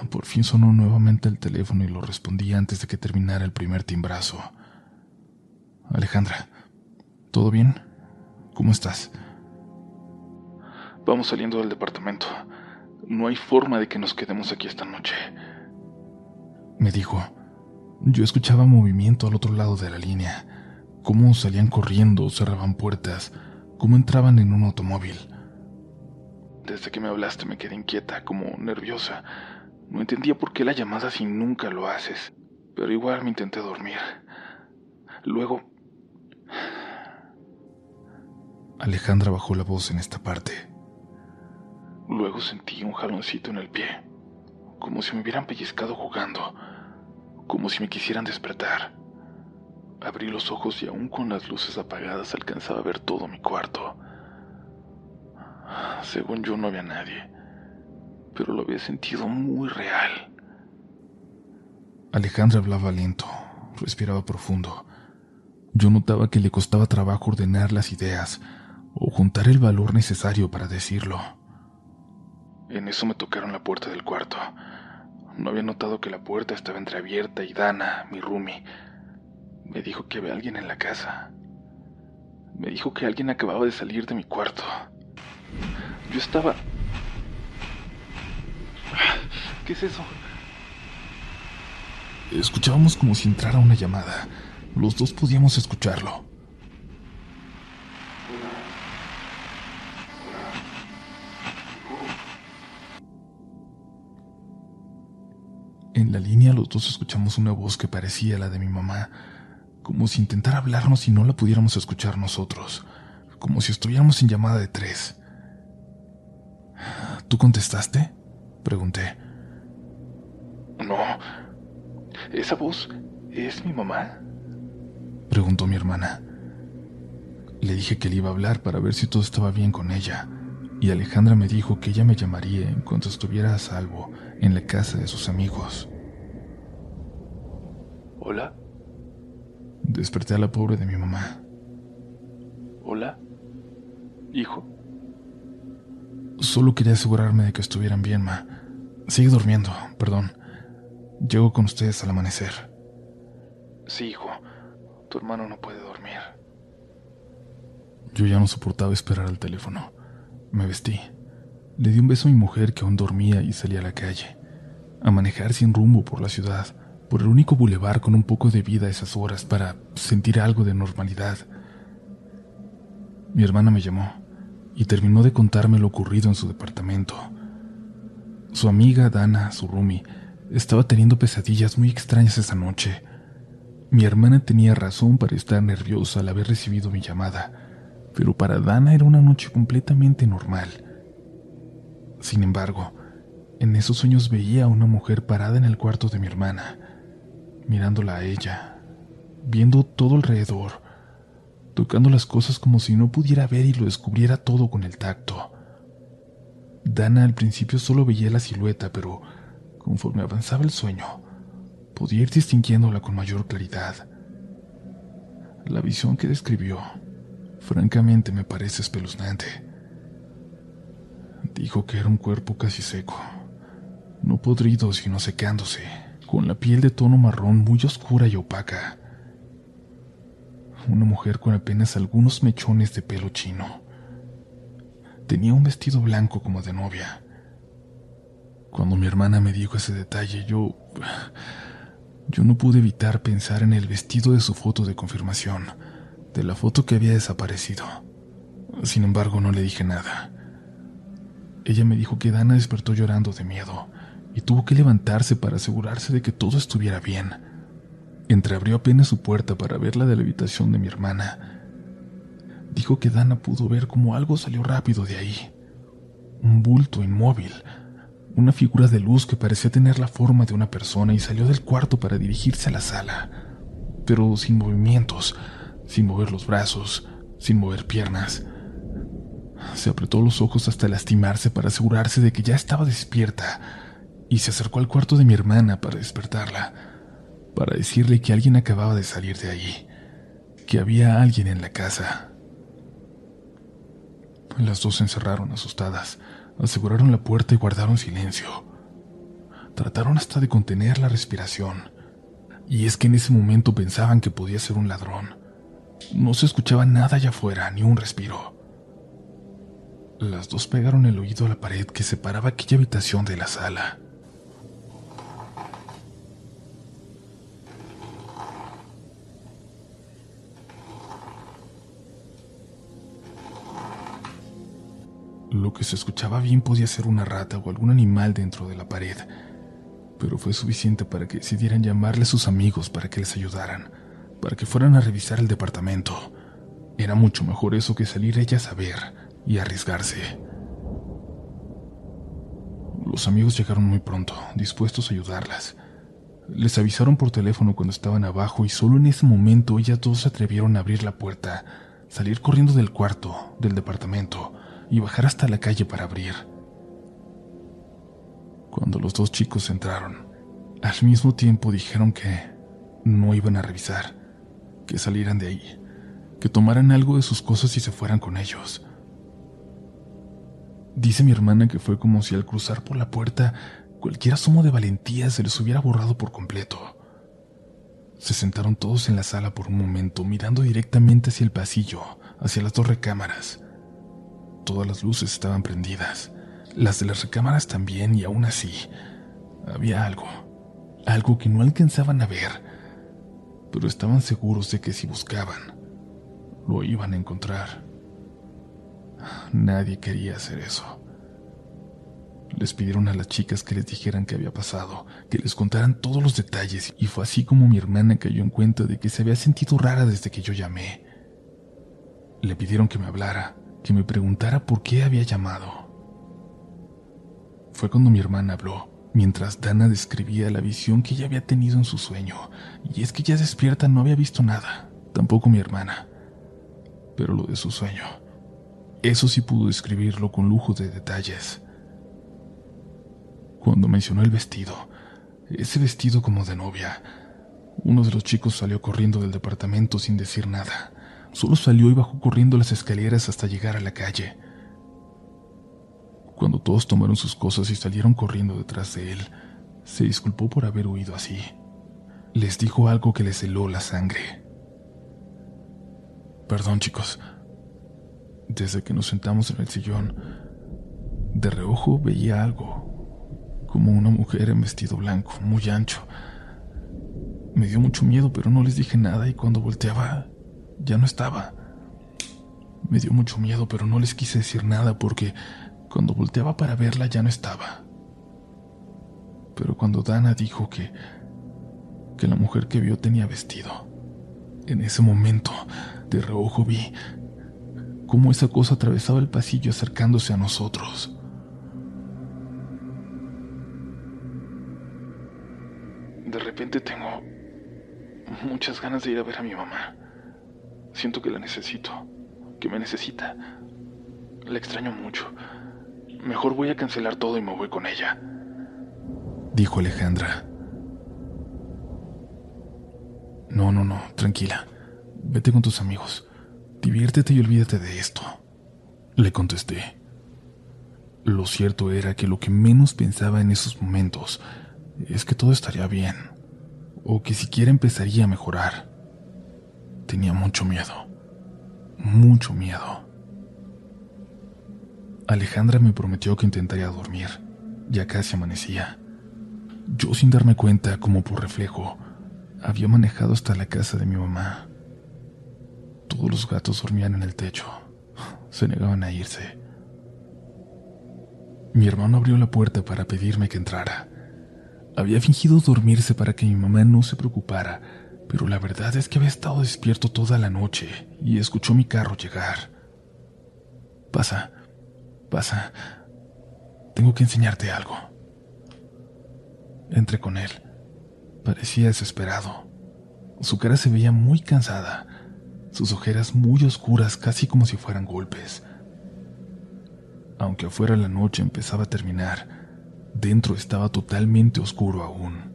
Por fin sonó nuevamente el teléfono y lo respondí antes de que terminara el primer timbrazo. Alejandra, ¿todo bien? ¿Cómo estás? Vamos saliendo del departamento. No hay forma de que nos quedemos aquí esta noche. Me dijo. Yo escuchaba movimiento al otro lado de la línea, cómo salían corriendo, cerraban puertas, cómo entraban en un automóvil. Desde que me hablaste me quedé inquieta, como nerviosa. No entendía por qué la llamada si nunca lo haces, pero igual me intenté dormir. Luego... Alejandra bajó la voz en esta parte. Luego sentí un jaloncito en el pie, como si me hubieran pellizcado jugando, como si me quisieran despertar. Abrí los ojos y aún con las luces apagadas alcanzaba a ver todo mi cuarto. Según yo no había nadie, pero lo había sentido muy real. Alejandra hablaba lento, respiraba profundo. Yo notaba que le costaba trabajo ordenar las ideas o juntar el valor necesario para decirlo. En eso me tocaron la puerta del cuarto. No había notado que la puerta estaba entreabierta y Dana, mi roomie, me dijo que había alguien en la casa. Me dijo que alguien acababa de salir de mi cuarto. Yo estaba... ¿Qué es eso? Escuchábamos como si entrara una llamada. Los dos podíamos escucharlo. En la línea los dos escuchamos una voz que parecía la de mi mamá, como si intentara hablarnos y no la pudiéramos escuchar nosotros, como si estuviéramos en llamada de tres. ¿Tú contestaste? Pregunté. No. ¿Esa voz es mi mamá? Preguntó mi hermana. Le dije que le iba a hablar para ver si todo estaba bien con ella, y Alejandra me dijo que ella me llamaría en cuanto estuviera a salvo en la casa de sus amigos. Hola. Desperté a la pobre de mi mamá. Hola. Hijo. Solo quería asegurarme de que estuvieran bien, ma. Sigue durmiendo, perdón. Llego con ustedes al amanecer. Sí, hijo. Tu hermano no puede dormir. Yo ya no soportaba esperar al teléfono. Me vestí. Le di un beso a mi mujer que aún dormía y salí a la calle. A manejar sin rumbo por la ciudad, por el único bulevar con un poco de vida a esas horas para sentir algo de normalidad. Mi hermana me llamó y terminó de contarme lo ocurrido en su departamento. Su amiga Dana, su roomie, estaba teniendo pesadillas muy extrañas esa noche. Mi hermana tenía razón para estar nerviosa al haber recibido mi llamada, pero para Dana era una noche completamente normal. Sin embargo, en esos sueños veía a una mujer parada en el cuarto de mi hermana, mirándola a ella, viendo todo alrededor, tocando las cosas como si no pudiera ver y lo descubriera todo con el tacto. Dana al principio solo veía la silueta, pero conforme avanzaba el sueño, podía ir distinguiéndola con mayor claridad. La visión que describió, francamente, me parece espeluznante. Dijo que era un cuerpo casi seco, no podrido sino secándose, con la piel de tono marrón muy oscura y opaca una mujer con apenas algunos mechones de pelo chino. Tenía un vestido blanco como de novia. Cuando mi hermana me dijo ese detalle, yo... Yo no pude evitar pensar en el vestido de su foto de confirmación, de la foto que había desaparecido. Sin embargo, no le dije nada. Ella me dijo que Dana despertó llorando de miedo y tuvo que levantarse para asegurarse de que todo estuviera bien Entreabrió apenas su puerta para ver la de la habitación de mi hermana. Dijo que Dana pudo ver cómo algo salió rápido de ahí. Un bulto inmóvil, una figura de luz que parecía tener la forma de una persona y salió del cuarto para dirigirse a la sala, pero sin movimientos, sin mover los brazos, sin mover piernas. Se apretó los ojos hasta lastimarse para asegurarse de que ya estaba despierta y se acercó al cuarto de mi hermana para despertarla para decirle que alguien acababa de salir de allí, que había alguien en la casa. Las dos se encerraron asustadas, aseguraron la puerta y guardaron silencio. Trataron hasta de contener la respiración. Y es que en ese momento pensaban que podía ser un ladrón. No se escuchaba nada allá afuera, ni un respiro. Las dos pegaron el oído a la pared que separaba aquella habitación de la sala. Lo que se escuchaba bien podía ser una rata o algún animal dentro de la pared, pero fue suficiente para que decidieran llamarle a sus amigos para que les ayudaran, para que fueran a revisar el departamento. Era mucho mejor eso que salir ellas a ver y arriesgarse. Los amigos llegaron muy pronto, dispuestos a ayudarlas. Les avisaron por teléfono cuando estaban abajo y solo en ese momento ellas dos se atrevieron a abrir la puerta, salir corriendo del cuarto, del departamento, y bajar hasta la calle para abrir. Cuando los dos chicos entraron, al mismo tiempo dijeron que no iban a revisar, que salieran de ahí, que tomaran algo de sus cosas y se fueran con ellos. Dice mi hermana que fue como si al cruzar por la puerta cualquier asomo de valentía se les hubiera borrado por completo. Se sentaron todos en la sala por un momento, mirando directamente hacia el pasillo, hacia las dos recámaras. Todas las luces estaban prendidas, las de las recámaras también, y aún así, había algo, algo que no alcanzaban a ver, pero estaban seguros de que si buscaban, lo iban a encontrar. Nadie quería hacer eso. Les pidieron a las chicas que les dijeran qué había pasado, que les contaran todos los detalles, y fue así como mi hermana cayó en cuenta de que se había sentido rara desde que yo llamé. Le pidieron que me hablara, que me preguntara por qué había llamado. Fue cuando mi hermana habló, mientras Dana describía la visión que ella había tenido en su sueño, y es que ya despierta no había visto nada, tampoco mi hermana, pero lo de su sueño Eso sí pudo describirlo con lujo de detalles. Cuando mencionó el vestido, ese vestido como de novia, uno de los chicos salió corriendo del departamento sin decir nada. Solo salió y bajó corriendo las escaleras hasta llegar a la calle. Cuando todos tomaron sus cosas y salieron corriendo detrás de él, se disculpó por haber huido así. Les dijo algo que les heló la sangre. Perdón, chicos. Desde que nos sentamos en el sillón, de reojo veía algo, como una mujer en vestido blanco, muy ancho. Me dio mucho miedo, pero no les dije nada y cuando volteaba, ya no estaba. Me dio mucho miedo, pero no les quise decir nada porque cuando volteaba para verla ya no estaba. Pero cuando Dana dijo que que la mujer que vio tenía vestido, en ese momento de reojo vi cómo esa cosa atravesaba el pasillo acercándose a nosotros. De repente tengo muchas ganas de ir a ver a mi mamá. Siento que la necesito, que me necesita. La extraño mucho. Mejor voy a cancelar todo y me voy con ella. Dijo Alejandra. No, no, no, tranquila. Vete con tus amigos. Diviértete y olvídate de esto. Le contesté. Lo cierto era que lo que menos pensaba en esos momentos es que todo estaría bien, o que siquiera empezaría a mejorar. Tenía mucho miedo, mucho miedo. Alejandra me prometió que intentaría dormir. Ya casi amanecía. Yo sin darme cuenta, como por reflejo, había manejado hasta la casa de mi mamá. Todos los gatos dormían en el techo. Se negaban a irse. Mi hermano abrió la puerta para pedirme que entrara. Había fingido dormirse para que mi mamá no se preocupara, pero la verdad es que había estado despierto toda la noche y escuchó mi carro llegar. Pasa, Pasa. Tengo que enseñarte algo. Entré con él. Parecía desesperado. Su cara se veía muy cansada, sus ojeras muy oscuras, casi como si fueran golpes. Aunque afuera la noche empezaba a terminar, dentro estaba totalmente oscuro aún.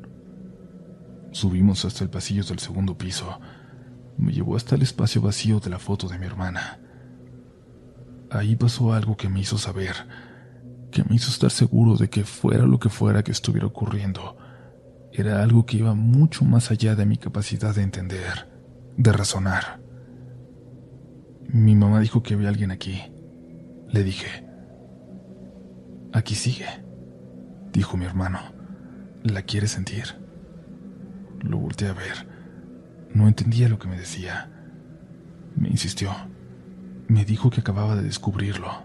Subimos hasta el pasillo del segundo piso. Me llevó hasta el espacio vacío de la foto de mi hermana. Ahí pasó algo que me hizo saber, que me hizo estar seguro de que fuera lo que fuera que estuviera ocurriendo, era algo que iba mucho más allá de mi capacidad de entender, de razonar. Mi mamá dijo que había alguien aquí. Le dije, aquí sigue, dijo mi hermano. ¿La quiere sentir? Lo volteé a ver. No entendía lo que me decía. Me insistió. Me dijo que acababa de descubrirlo.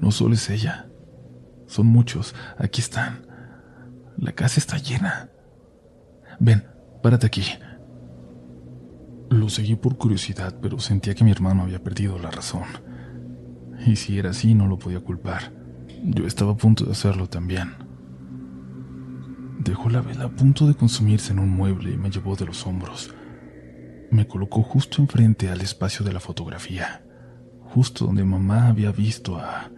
No solo es ella. Son muchos. Aquí están. La casa está llena. Ven, párate aquí. Lo seguí por curiosidad, pero sentía que mi hermano había perdido la razón. Y si era así, no lo podía culpar. Yo estaba a punto de hacerlo también. Dejó la vela a punto de consumirse en un mueble y me llevó de los hombros me colocó justo enfrente al espacio de la fotografía, justo donde mamá había visto a...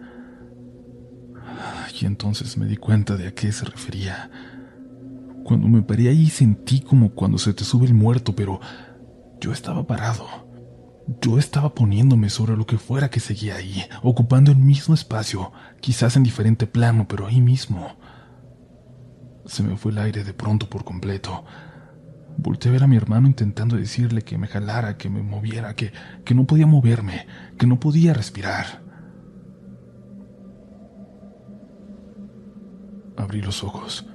Y entonces me di cuenta de a qué se refería. Cuando me paré ahí sentí como cuando se te sube el muerto, pero yo estaba parado. Yo estaba poniéndome sobre lo que fuera que seguía ahí, ocupando el mismo espacio, quizás en diferente plano, pero ahí mismo. Se me fue el aire de pronto por completo. Volté a ver a mi hermano intentando decirle que me jalara, que me moviera, que, que no podía moverme, que no podía respirar. Abrí los ojos.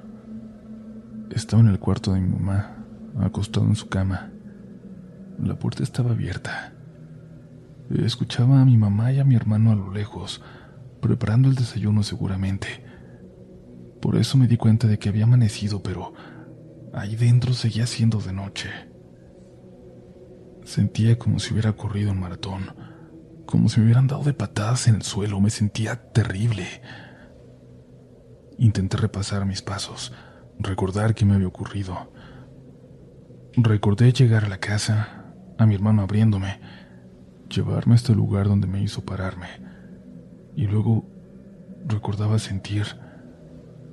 Estaba en el cuarto de mi mamá, acostado en su cama. La puerta estaba abierta. Escuchaba a mi mamá y a mi hermano a lo lejos, preparando el desayuno seguramente. Por eso me di cuenta de que había amanecido, pero Ahí dentro seguía siendo de noche. Sentía como si hubiera corrido un maratón, como si me hubieran dado de patadas en el suelo, me sentía terrible. Intenté repasar mis pasos, recordar qué me había ocurrido. Recordé llegar a la casa, a mi hermano abriéndome, llevarme a este lugar donde me hizo pararme. Y luego recordaba sentir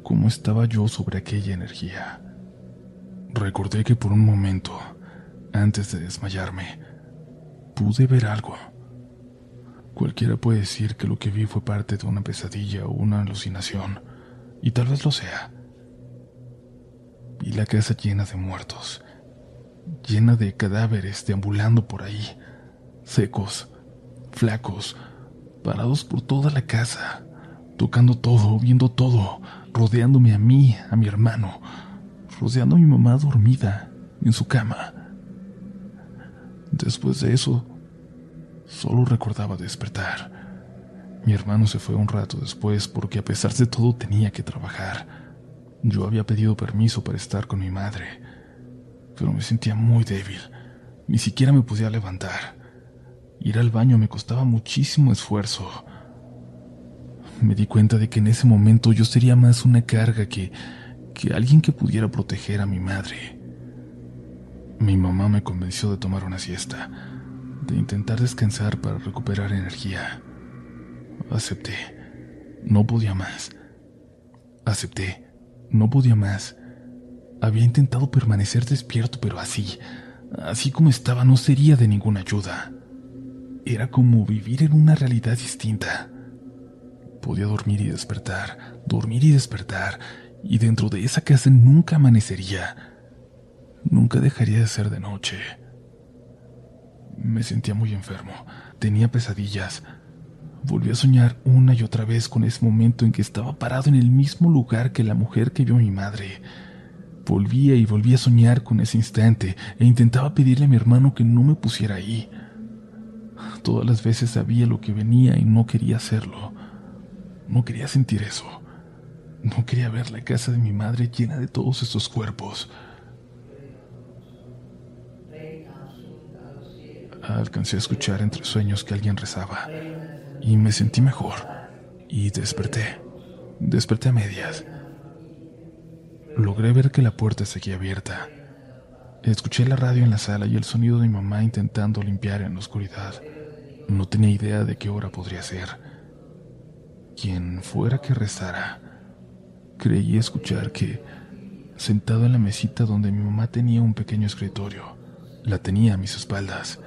cómo estaba yo sobre aquella energía. Recordé que por un momento, antes de desmayarme, pude ver algo. Cualquiera puede decir que lo que vi fue parte de una pesadilla o una alucinación, y tal vez lo sea. Vi la casa llena de muertos, llena de cadáveres deambulando por ahí, secos, flacos, parados por toda la casa, tocando todo, viendo todo, rodeándome a mí, a mi hermano, rodeando a mi mamá dormida en su cama. Después de eso, solo recordaba despertar. Mi hermano se fue un rato después porque a pesar de todo tenía que trabajar. Yo había pedido permiso para estar con mi madre, pero me sentía muy débil. Ni siquiera me podía levantar. Ir al baño me costaba muchísimo esfuerzo. Me di cuenta de que en ese momento yo sería más una carga que, que alguien que pudiera proteger a mi madre. Mi mamá me convenció de tomar una siesta, de intentar descansar para recuperar energía. Acepté. No podía más. Acepté. No podía más. Había intentado permanecer despierto, pero así, así como estaba, no sería de ninguna ayuda. Era como vivir en una realidad distinta. Podía dormir y despertar, dormir y despertar, y dentro de esa casa nunca amanecería. Nunca dejaría de ser de noche. Me sentía muy enfermo, tenía pesadillas. Volví a soñar una y otra vez con ese momento en que estaba parado en el mismo lugar que la mujer que vio a mi madre. Volvía y volvía a soñar con ese instante e intentaba pedirle a mi hermano que no me pusiera ahí. Todas las veces sabía lo que venía y no quería hacerlo. No quería sentir eso. No quería ver la casa de mi madre llena de todos estos cuerpos. Alcancé a escuchar entre sueños que alguien rezaba y me sentí mejor y desperté. Desperté a medias. Logré ver que la puerta seguía abierta. Escuché la radio en la sala y el sonido de mi mamá intentando limpiar en la oscuridad. No tenía idea de qué hora podría ser. Quien fuera que rezara, creí escuchar que, sentado en la mesita donde mi mamá tenía un pequeño escritorio, la tenía a mis espaldas.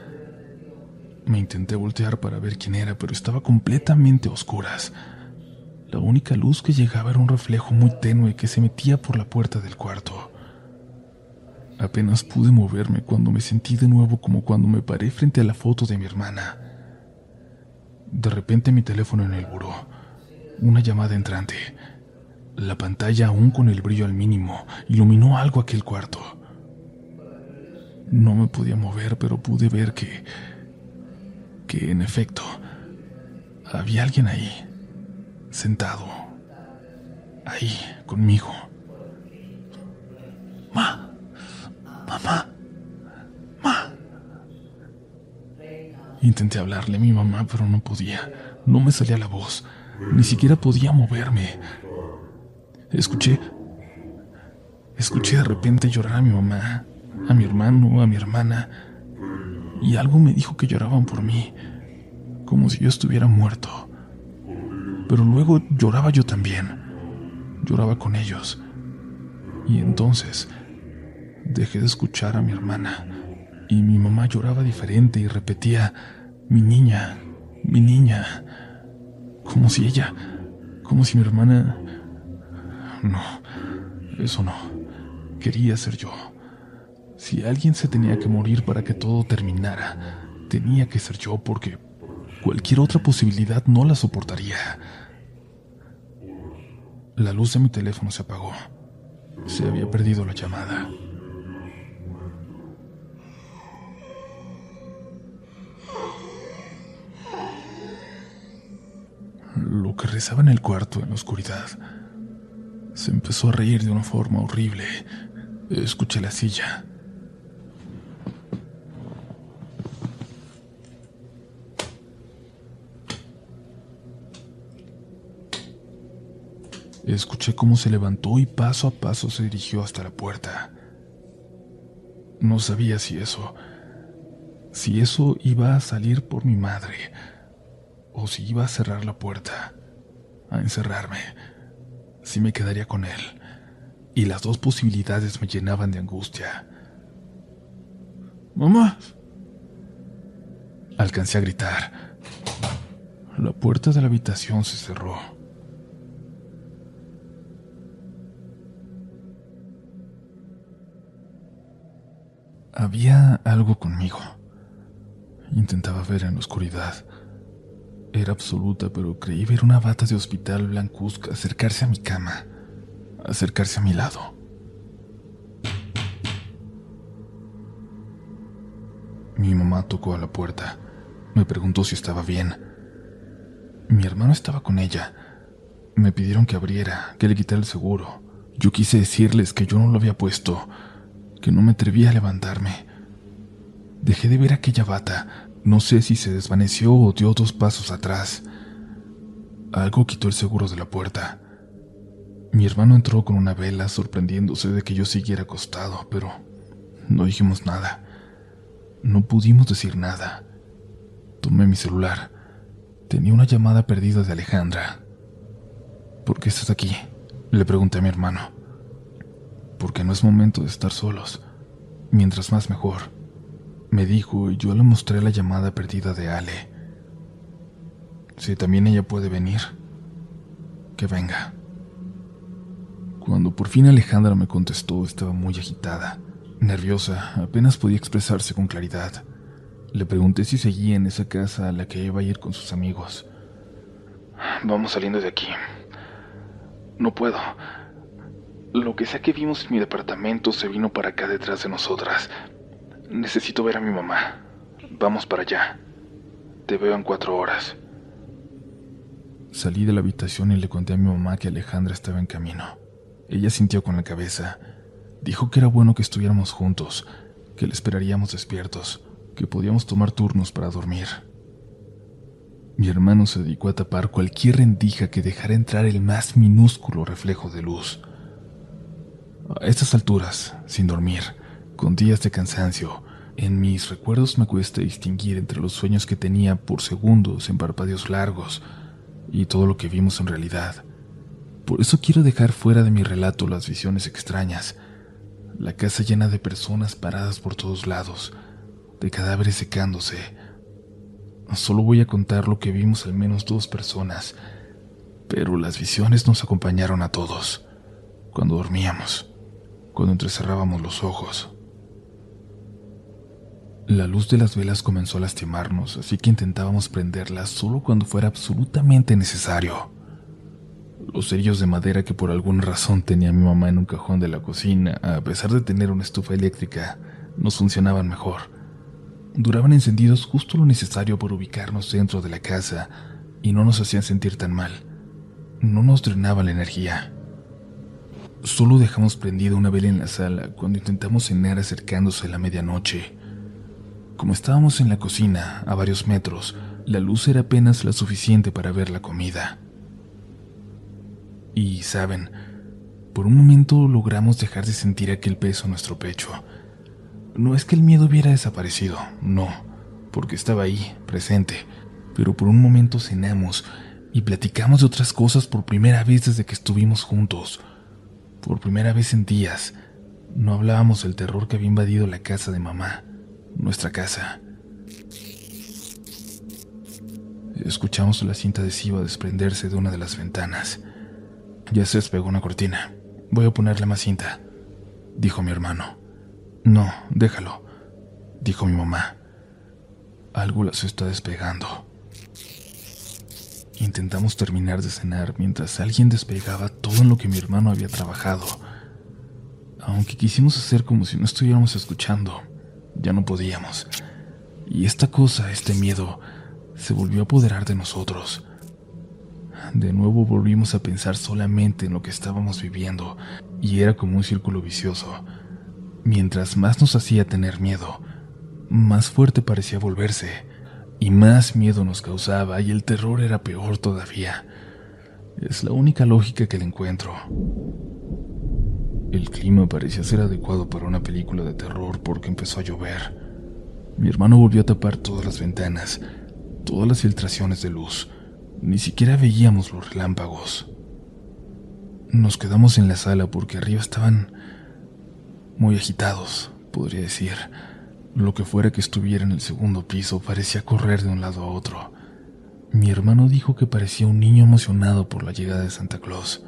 Me intenté voltear para ver quién era, pero estaba completamente a oscuras. La única luz que llegaba era un reflejo muy tenue que se metía por la puerta del cuarto. Apenas pude moverme cuando me sentí de nuevo como cuando me paré frente a la foto de mi hermana. De repente mi teléfono en el buró. Una llamada entrante. La pantalla, aún con el brillo al mínimo, iluminó algo aquel cuarto. No me podía mover, pero pude ver que que en efecto había alguien ahí, sentado, ahí conmigo. Ma, mamá, ma. Intenté hablarle a mi mamá, pero no podía. No me salía la voz. Ni siquiera podía moverme. Escuché. Escuché de repente llorar a mi mamá, a mi hermano, a mi hermana y algo me dijo que lloraban por mí, como si yo estuviera muerto. Pero luego lloraba yo también, lloraba con ellos. Y entonces dejé de escuchar a mi hermana y mi mamá lloraba diferente y repetía, mi niña, mi niña, como si ella, como si mi hermana... No, eso no, quería ser yo. Si alguien se tenía que morir para que todo terminara, tenía que ser yo porque cualquier otra posibilidad no la soportaría. La luz de mi teléfono se apagó. Se había perdido la llamada. Lo que rezaba en el cuarto en la oscuridad se empezó a reír de una forma horrible. Escuché la silla Escuché cómo se levantó y paso a paso se dirigió hasta la puerta. No sabía si eso, si eso iba a salir por mi madre o si iba a cerrar la puerta, a encerrarme, si me quedaría con él. Y las dos posibilidades me llenaban de angustia. Mamá. Alcancé a gritar. La puerta de la habitación se cerró. Había algo conmigo. Intentaba ver en la oscuridad. Era absoluta, pero creí ver una bata de hospital blancuzca acercarse a mi cama, acercarse a mi lado. Mi mamá tocó a la puerta. Me preguntó si estaba bien. Mi hermano estaba con ella. Me pidieron que abriera, que le quitara el seguro. Yo quise decirles que yo no lo había puesto, que no me atrevía a levantarme. Dejé de ver aquella bata. No sé si se desvaneció o dio dos pasos atrás. Algo quitó el seguro de la puerta. Mi hermano entró con una vela sorprendiéndose de que yo siguiera acostado, pero no dijimos nada. No pudimos decir nada. Tomé mi celular. Tenía una llamada perdida de Alejandra. ¿Por qué estás aquí? Le pregunté a mi hermano. Porque no es momento de estar solos. Mientras más mejor. Me dijo y yo le mostré la llamada perdida de Ale. Si también ella puede venir, que venga. Cuando por fin Alejandra me contestó, estaba muy agitada, nerviosa, apenas podía expresarse con claridad. Le pregunté si seguía en esa casa a la que iba a ir con sus amigos. Vamos saliendo de aquí. No puedo. Lo que sea que vimos en mi departamento se vino para acá detrás de nosotras. Necesito ver a mi mamá. Vamos para allá. Te veo en cuatro horas. Salí de la habitación y le conté a mi mamá que Alejandra estaba en camino. Ella sintió con la cabeza. Dijo que era bueno que estuviéramos juntos, que le esperaríamos despiertos que podíamos tomar turnos para dormir. Mi hermano se dedicó a tapar cualquier rendija que dejara entrar el más minúsculo reflejo de luz. A estas alturas, sin dormir, con días de cansancio, en mis recuerdos me cuesta distinguir entre los sueños que tenía por segundos en parpadeos largos y todo lo que vimos en realidad. Por eso quiero dejar fuera de mi relato las visiones extrañas, la casa llena de personas paradas por todos lados, de cadáveres secándose. Solo voy a contar lo que vimos al menos dos personas, pero las visiones nos acompañaron a todos, cuando dormíamos, cuando entrecerrábamos los ojos. La luz de las velas comenzó a lastimarnos, así que intentábamos prenderlas solo cuando fuera absolutamente necesario. Los cerillos de madera que por alguna razón tenía mi mamá en un cajón de la cocina, a pesar de tener una estufa eléctrica, nos funcionaban mejor duraban encendidos justo lo necesario para ubicarnos dentro de la casa y no nos hacían sentir tan mal. No nos drenaba la energía. Solo dejamos prendida una vela en la sala cuando intentamos cenar acercándose a la medianoche. Como estábamos en la cocina, a varios metros, la luz era apenas la suficiente para ver la comida. Y, saben, por un momento logramos dejar de sentir aquel peso en nuestro pecho no es que el miedo hubiera desaparecido, no, porque estaba ahí, presente, pero por un momento cenamos y platicamos de otras cosas por primera vez desde que estuvimos juntos. Por primera vez en días, no hablábamos del terror que había invadido la casa de mamá, nuestra casa. Escuchamos la cinta adhesiva desprenderse de una de las ventanas. Ya se despegó una cortina. Voy a ponerle más cinta, dijo mi hermano. No, déjalo, dijo mi mamá. Algo las está despegando. Intentamos terminar de cenar mientras alguien despegaba todo lo que mi hermano había trabajado. Aunque quisimos hacer como si no estuviéramos escuchando, ya no podíamos. Y esta cosa, este miedo, se volvió a apoderar de nosotros. De nuevo volvimos a pensar solamente en lo que estábamos viviendo, y era como un círculo vicioso. Mientras más nos hacía tener miedo, más fuerte parecía volverse, y más miedo nos causaba, y el terror era peor todavía. Es la única lógica que le encuentro. El clima parecía ser adecuado para una película de terror porque empezó a llover. Mi hermano volvió a tapar todas las ventanas, todas las filtraciones de luz. Ni siquiera veíamos los relámpagos. Nos quedamos en la sala porque arriba estaban muy agitados, podría decir. Lo que fuera que estuviera en el segundo piso parecía correr de un lado a otro. Mi hermano dijo que parecía un niño emocionado por la llegada de Santa Claus.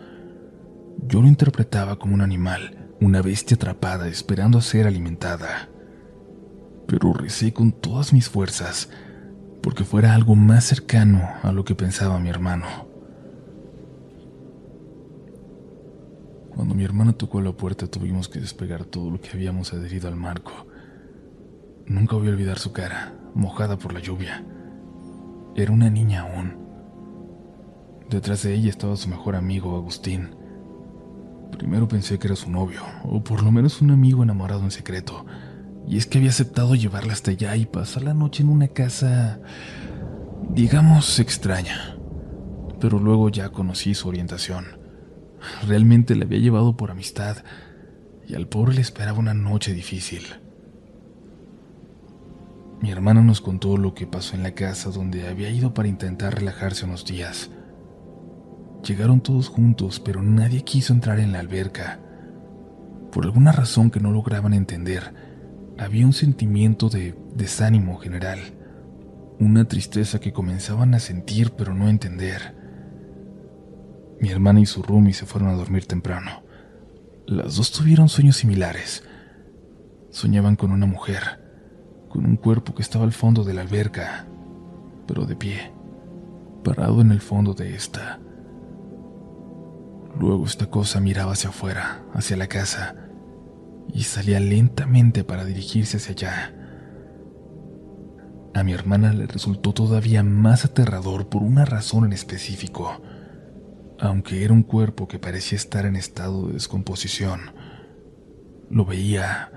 Yo lo interpretaba como un animal, una bestia atrapada esperando a ser alimentada. Pero recé con todas mis fuerzas porque fuera algo más cercano a lo que pensaba mi hermano. Cuando mi hermana tocó la puerta tuvimos que despegar todo lo que habíamos adherido al marco. Nunca voy a olvidar su cara, mojada por la lluvia. Era una niña aún. Detrás de ella estaba su mejor amigo, Agustín. Primero pensé que era su novio, o por lo menos un amigo enamorado en secreto. Y es que había aceptado llevarla hasta allá y pasar la noche en una casa, digamos, extraña. Pero luego ya conocí su orientación. Realmente la había llevado por amistad, y al pobre le esperaba una noche difícil. Mi hermana nos contó lo que pasó en la casa donde había ido para intentar relajarse unos días. Llegaron todos juntos, pero nadie quiso entrar en la alberca. Por alguna razón que no lograban entender, había un sentimiento de desánimo general, una tristeza que comenzaban a sentir pero no entender. Mi hermana y su roomie se fueron a dormir temprano. Las dos tuvieron sueños similares. Soñaban con una mujer con un cuerpo que estaba al fondo de la alberca, pero de pie, parado en el fondo de esta. Luego esta cosa miraba hacia afuera, hacia la casa, y salía lentamente para dirigirse hacia allá. A mi hermana le resultó todavía más aterrador por una razón en específico. Aunque era un cuerpo que parecía estar en estado de descomposición, lo veía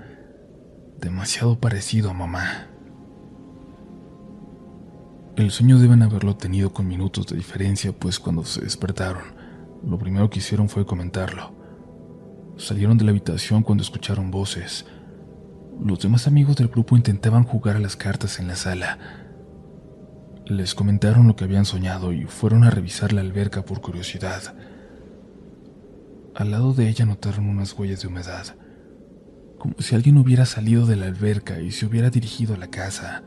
demasiado parecido a mamá. El sueño deben haberlo tenido con minutos de diferencia, pues cuando se despertaron, lo primero que hicieron fue comentarlo. Salieron de la habitación cuando escucharon voces. Los demás amigos del grupo intentaban jugar a las cartas en la sala. Les comentaron lo que habían soñado y fueron a revisar la alberca por curiosidad. Al lado de ella notaron unas huellas de humedad como si alguien hubiera salido de la alberca y se hubiera dirigido a la casa.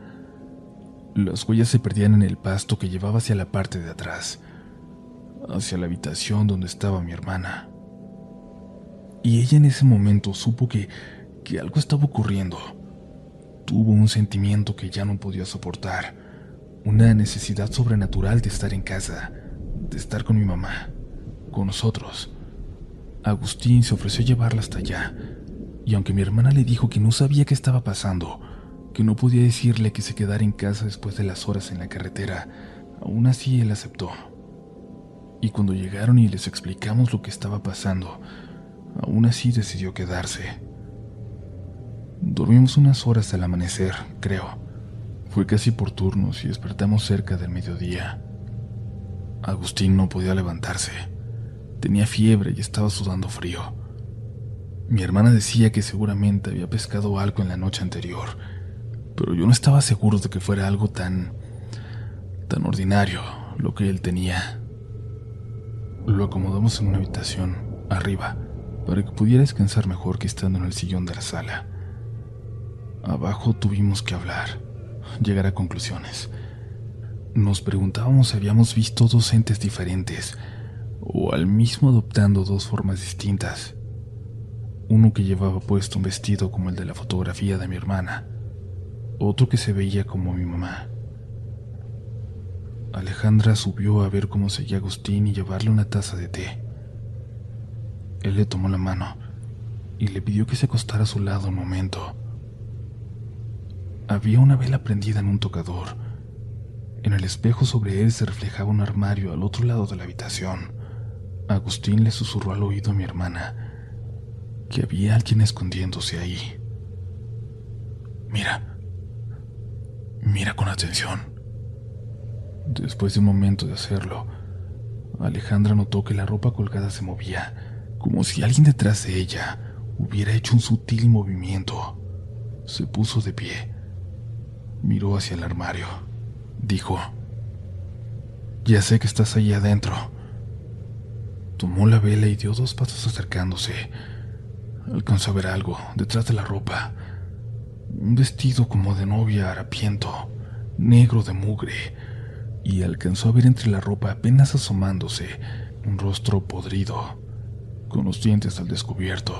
Las huellas se perdían en el pasto que llevaba hacia la parte de atrás, hacia la habitación donde estaba mi hermana. Y ella en ese momento supo que, que algo estaba ocurriendo. Tuvo un sentimiento que ya no podía soportar, una necesidad sobrenatural de estar en casa, de estar con mi mamá, con nosotros. Agustín se ofreció a llevarla hasta allá, y aunque mi hermana le dijo que no sabía qué estaba pasando, que no podía decirle que se quedara en casa después de las horas en la carretera, aún así él aceptó. Y cuando llegaron y les explicamos lo que estaba pasando, aún así decidió quedarse. Dormimos unas horas al amanecer, creo. Fue casi por turnos y despertamos cerca del mediodía. Agustín no podía levantarse. Tenía fiebre y estaba sudando frío. Mi hermana decía que seguramente había pescado algo en la noche anterior, pero yo no estaba seguro de que fuera algo tan... tan ordinario lo que él tenía. Lo acomodamos en una habitación, arriba, para que pudiera descansar mejor que estando en el sillón de la sala. Abajo tuvimos que hablar, llegar a conclusiones. Nos preguntábamos si habíamos visto dos entes diferentes, o al mismo adoptando dos formas distintas uno que llevaba puesto un vestido como el de la fotografía de mi hermana, otro que se veía como mi mamá. Alejandra subió a ver cómo seguía Agustín y llevarle una taza de té. Él le tomó la mano y le pidió que se acostara a su lado un momento. Había una vela prendida en un tocador. En el espejo sobre él se reflejaba un armario al otro lado de la habitación. Agustín le susurró al oído a mi hermana que había alguien escondiéndose ahí. Mira, mira con atención. Después de un momento de hacerlo, Alejandra notó que la ropa colgada se movía, como si alguien detrás de ella hubiera hecho un sutil movimiento. Se puso de pie. Miró hacia el armario. Dijo, Ya sé que estás ahí adentro. Tomó la vela y dio dos pasos acercándose. Alcanzó a ver algo detrás de la ropa. Un vestido como de novia harapiento, negro de mugre, y alcanzó a ver entre la ropa apenas asomándose un rostro podrido, con los dientes al descubierto.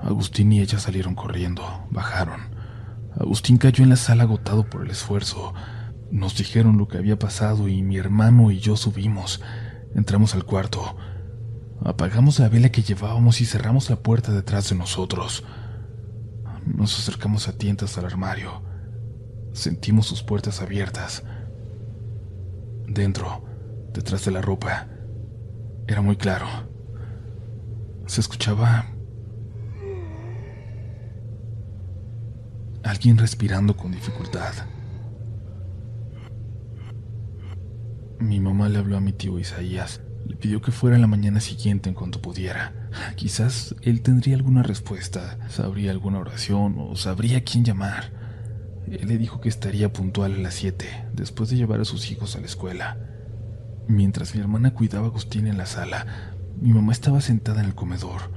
Agustín y ella salieron corriendo, bajaron. Agustín cayó en la sala agotado por el esfuerzo. Nos dijeron lo que había pasado y mi hermano y yo subimos. Entramos al cuarto. Apagamos la vela que llevábamos y cerramos la puerta detrás de nosotros. Nos acercamos a tientas al armario. Sentimos sus puertas abiertas. Dentro, detrás de la ropa, era muy claro. Se escuchaba alguien respirando con dificultad. Mi mamá le habló a mi tío Isaías. Le pidió que fuera la mañana siguiente en cuanto pudiera. Quizás él tendría alguna respuesta, sabría alguna oración o sabría quién llamar. Él le dijo que estaría puntual a las 7, después de llevar a sus hijos a la escuela. Mientras mi hermana cuidaba a Agustín en la sala, mi mamá estaba sentada en el comedor.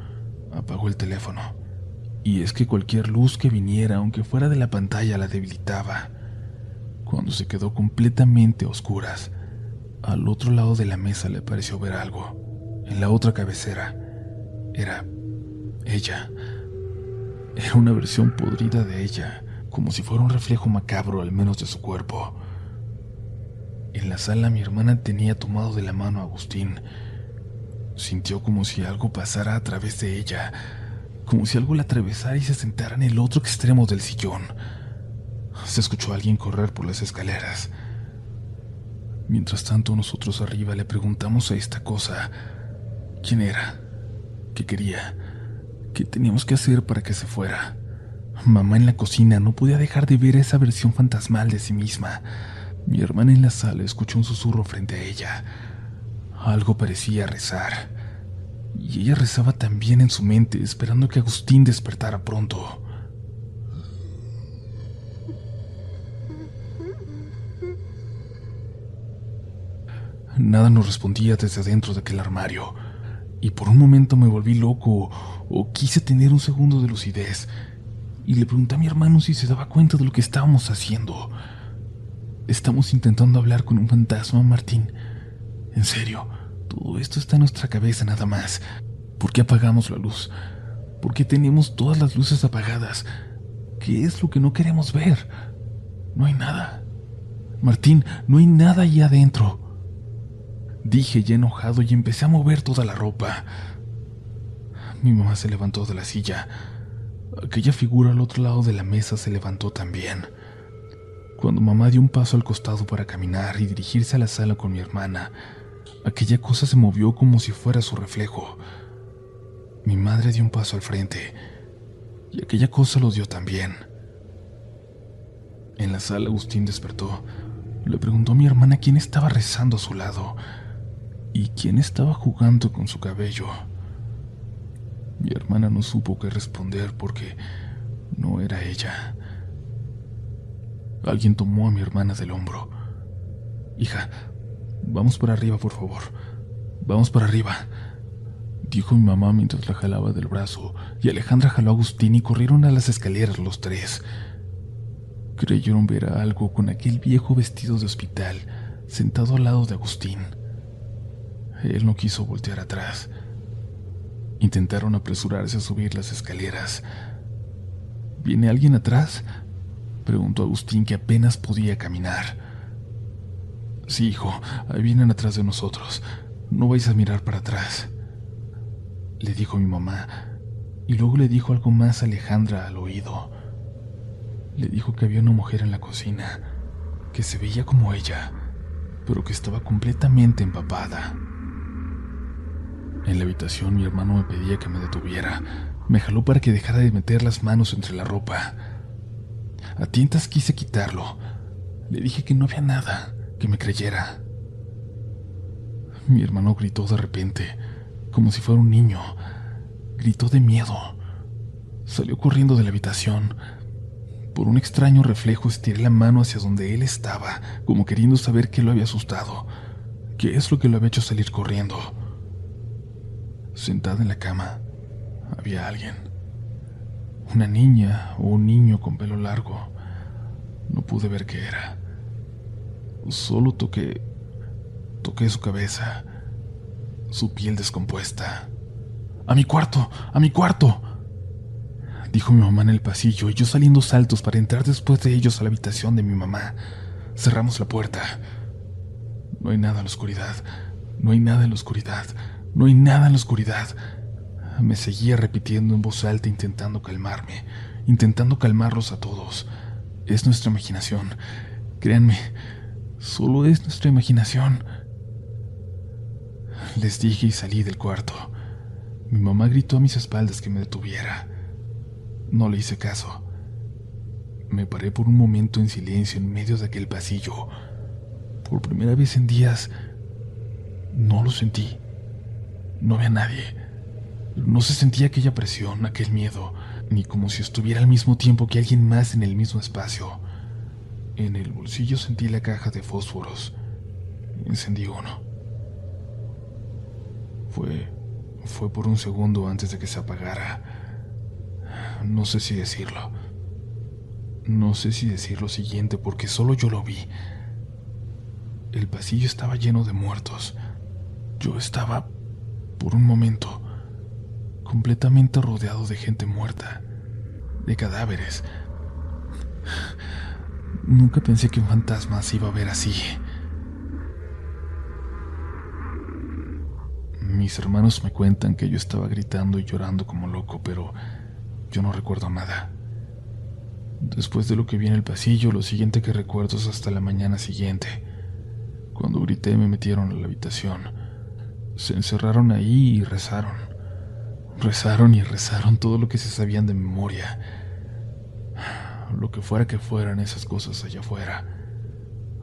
Apagó el teléfono. Y es que cualquier luz que viniera, aunque fuera de la pantalla, la debilitaba. Cuando se quedó completamente a oscuras, al otro lado de la mesa le pareció ver algo. En la otra cabecera. Era ella. Era una versión podrida de ella, como si fuera un reflejo macabro al menos de su cuerpo. En la sala mi hermana tenía tomado de la mano a Agustín. Sintió como si algo pasara a través de ella, como si algo la atravesara y se sentara en el otro extremo del sillón. Se escuchó a alguien correr por las escaleras. Mientras tanto, nosotros arriba le preguntamos a esta cosa quién era, qué quería, qué teníamos que hacer para que se fuera. Mamá en la cocina no podía dejar de ver esa versión fantasmal de sí misma. Mi hermana en la sala escuchó un susurro frente a ella. Algo parecía rezar. Y ella rezaba también en su mente, esperando que Agustín despertara pronto. Nada nos respondía desde adentro de aquel armario, y por un momento me volví loco o quise tener un segundo de lucidez, y le pregunté a mi hermano si se daba cuenta de lo que estábamos haciendo. Estamos intentando hablar con un fantasma, Martín. En serio, todo esto está en nuestra cabeza nada más. ¿Por qué apagamos la luz? ¿Por qué tenemos todas las luces apagadas? ¿Qué es lo que no queremos ver? No hay nada. Martín, no hay nada ahí adentro. Dije ya enojado y empecé a mover toda la ropa. Mi mamá se levantó de la silla. Aquella figura al otro lado de la mesa se levantó también. Cuando mamá dio un paso al costado para caminar y dirigirse a la sala con mi hermana, aquella cosa se movió como si fuera su reflejo. Mi madre dio un paso al frente y aquella cosa lo dio también. En la sala Agustín despertó. Le preguntó a mi hermana quién estaba rezando a su lado y quién estaba jugando con su cabello. Mi hermana no supo qué responder porque no era ella. Alguien tomó a mi hermana del hombro. Hija, vamos para arriba, por favor. Vamos para arriba, dijo mi mamá mientras la jalaba del brazo, y Alejandra jaló a Agustín y corrieron a las escaleras los tres. Creyeron ver a algo con aquel viejo vestido de hospital, sentado al lado de Agustín. Él no quiso voltear atrás. Intentaron apresurarse a subir las escaleras. ¿Viene alguien atrás? Preguntó Agustín, que apenas podía caminar. Sí, hijo, ahí vienen atrás de nosotros. No vais a mirar para atrás. Le dijo mi mamá, y luego le dijo algo más a Alejandra al oído. Le dijo que había una mujer en la cocina, que se veía como ella, pero que estaba completamente empapada. En la habitación mi hermano me pedía que me detuviera. Me jaló para que dejara de meter las manos entre la ropa. A tientas quise quitarlo. Le dije que no había nada, que me creyera. Mi hermano gritó de repente, como si fuera un niño. Gritó de miedo. Salió corriendo de la habitación. Por un extraño reflejo estiré la mano hacia donde él estaba, como queriendo saber qué lo había asustado, qué es lo que lo había hecho salir corriendo. Sentada en la cama, había alguien. Una niña o un niño con pelo largo. No pude ver qué era. Solo toqué... toqué su cabeza, su piel descompuesta. ¡A mi cuarto! ¡A mi cuarto! Dijo mi mamá en el pasillo y yo saliendo saltos para entrar después de ellos a la habitación de mi mamá. Cerramos la puerta. No hay nada en la oscuridad. No hay nada en la oscuridad. No hay nada en la oscuridad. Me seguía repitiendo en voz alta intentando calmarme, intentando calmarlos a todos. Es nuestra imaginación. Créanme, solo es nuestra imaginación. Les dije y salí del cuarto. Mi mamá gritó a mis espaldas que me detuviera. No le hice caso. Me paré por un momento en silencio en medio de aquel pasillo. Por primera vez en días, no lo sentí. No había nadie. No se sentía aquella presión, aquel miedo, ni como si estuviera al mismo tiempo que alguien más en el mismo espacio. En el bolsillo sentí la caja de fósforos. Encendí uno. Fue. fue por un segundo antes de que se apagara. No sé si decirlo. No sé si decir lo siguiente porque solo yo lo vi. El pasillo estaba lleno de muertos. Yo estaba, por un momento, completamente rodeado de gente muerta, de cadáveres. Nunca pensé que un fantasma se iba a ver así. Mis hermanos me cuentan que yo estaba gritando y llorando como loco, pero yo no recuerdo nada. Después de lo que vi en el pasillo, lo siguiente que recuerdo es hasta la mañana siguiente. Cuando grité me metieron a la habitación. Se encerraron ahí y rezaron. Rezaron y rezaron todo lo que se sabían de memoria. Lo que fuera que fueran esas cosas allá afuera.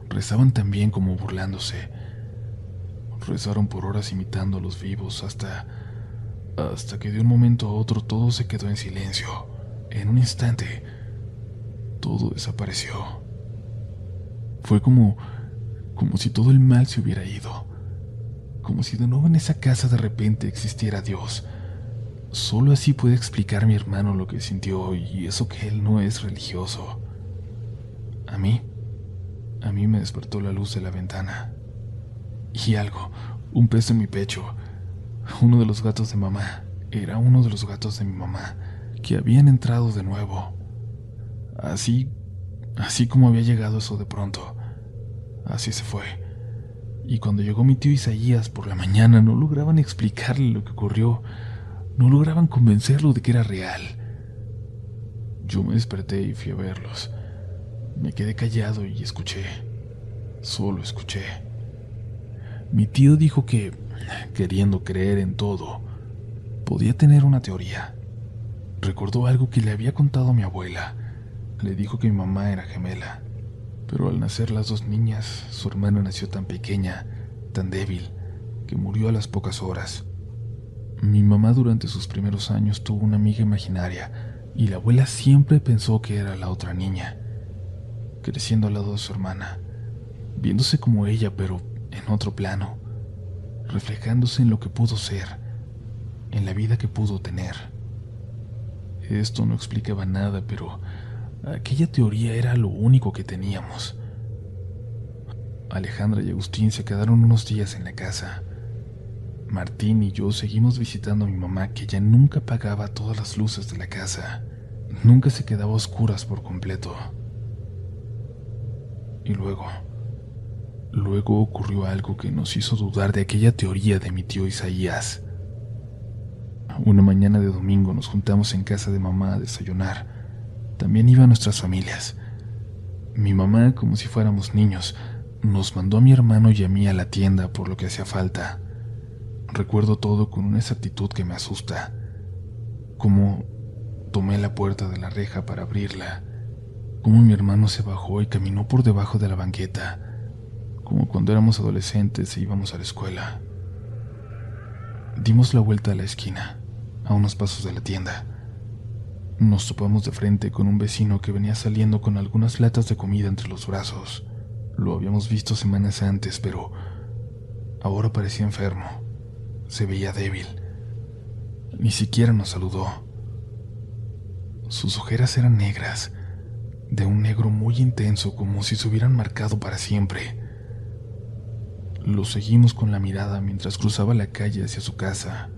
Rezaban también como burlándose. Rezaron por horas imitando a los vivos hasta hasta que de un momento a otro todo se quedó en silencio. En un instante, todo desapareció. Fue como, como si todo el mal se hubiera ido. Como si de nuevo en esa casa de repente existiera Dios. Solo así puede explicar mi hermano lo que sintió y eso que él no es religioso. A mí, a mí me despertó la luz de la ventana. Y algo, un peso en mi pecho, uno de los gatos de mamá era uno de los gatos de mi mamá que habían entrado de nuevo. Así, así como había llegado eso de pronto. Así se fue. Y cuando llegó mi tío Isaías por la mañana no lograban explicarle lo que ocurrió. No lograban convencerlo de que era real. Yo me desperté y fui a verlos. Me quedé callado y escuché. Solo escuché. Mi tío dijo que queriendo creer en todo, podía tener una teoría. Recordó algo que le había contado a mi abuela. Le dijo que mi mamá era gemela, pero al nacer las dos niñas, su hermana nació tan pequeña, tan débil, que murió a las pocas horas. Mi mamá durante sus primeros años tuvo una amiga imaginaria y la abuela siempre pensó que era la otra niña, creciendo al lado de su hermana, viéndose como ella pero en otro plano reflejándose en lo que pudo ser, en la vida que pudo tener. Esto no explicaba nada, pero aquella teoría era lo único que teníamos. Alejandra y Agustín se quedaron unos días en la casa. Martín y yo seguimos visitando a mi mamá que ya nunca apagaba todas las luces de la casa. Nunca se quedaba a oscuras por completo. Y luego, Luego ocurrió algo que nos hizo dudar de aquella teoría de mi tío Isaías. Una mañana de domingo nos juntamos en casa de mamá a desayunar. También iban nuestras familias. Mi mamá, como si fuéramos niños, nos mandó a mi hermano y a mí a la tienda por lo que hacía falta. Recuerdo todo con una exactitud que me asusta. Como tomé la puerta de la reja para abrirla, como mi hermano se bajó y caminó por debajo de la banqueta como cuando éramos adolescentes e íbamos a la escuela. Dimos la vuelta a la esquina, a unos pasos de la tienda. Nos topamos de frente con un vecino que venía saliendo con algunas latas de comida entre los brazos. Lo habíamos visto semanas antes, pero ahora parecía enfermo. Se veía débil. Ni siquiera nos saludó. Sus ojeras eran negras, de un negro muy intenso como si se hubieran marcado para siempre. Lo seguimos con la mirada mientras cruzaba la calle hacia su casa.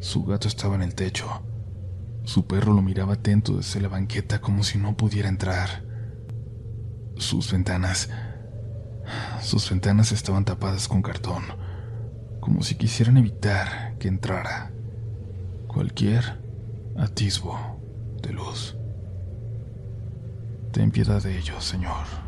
Su gato estaba en el techo. Su perro lo miraba atento desde la banqueta como si no pudiera entrar. Sus ventanas... Sus ventanas estaban tapadas con cartón, como si quisieran evitar que entrara cualquier atisbo de luz. Ten piedad de ellos, Señor.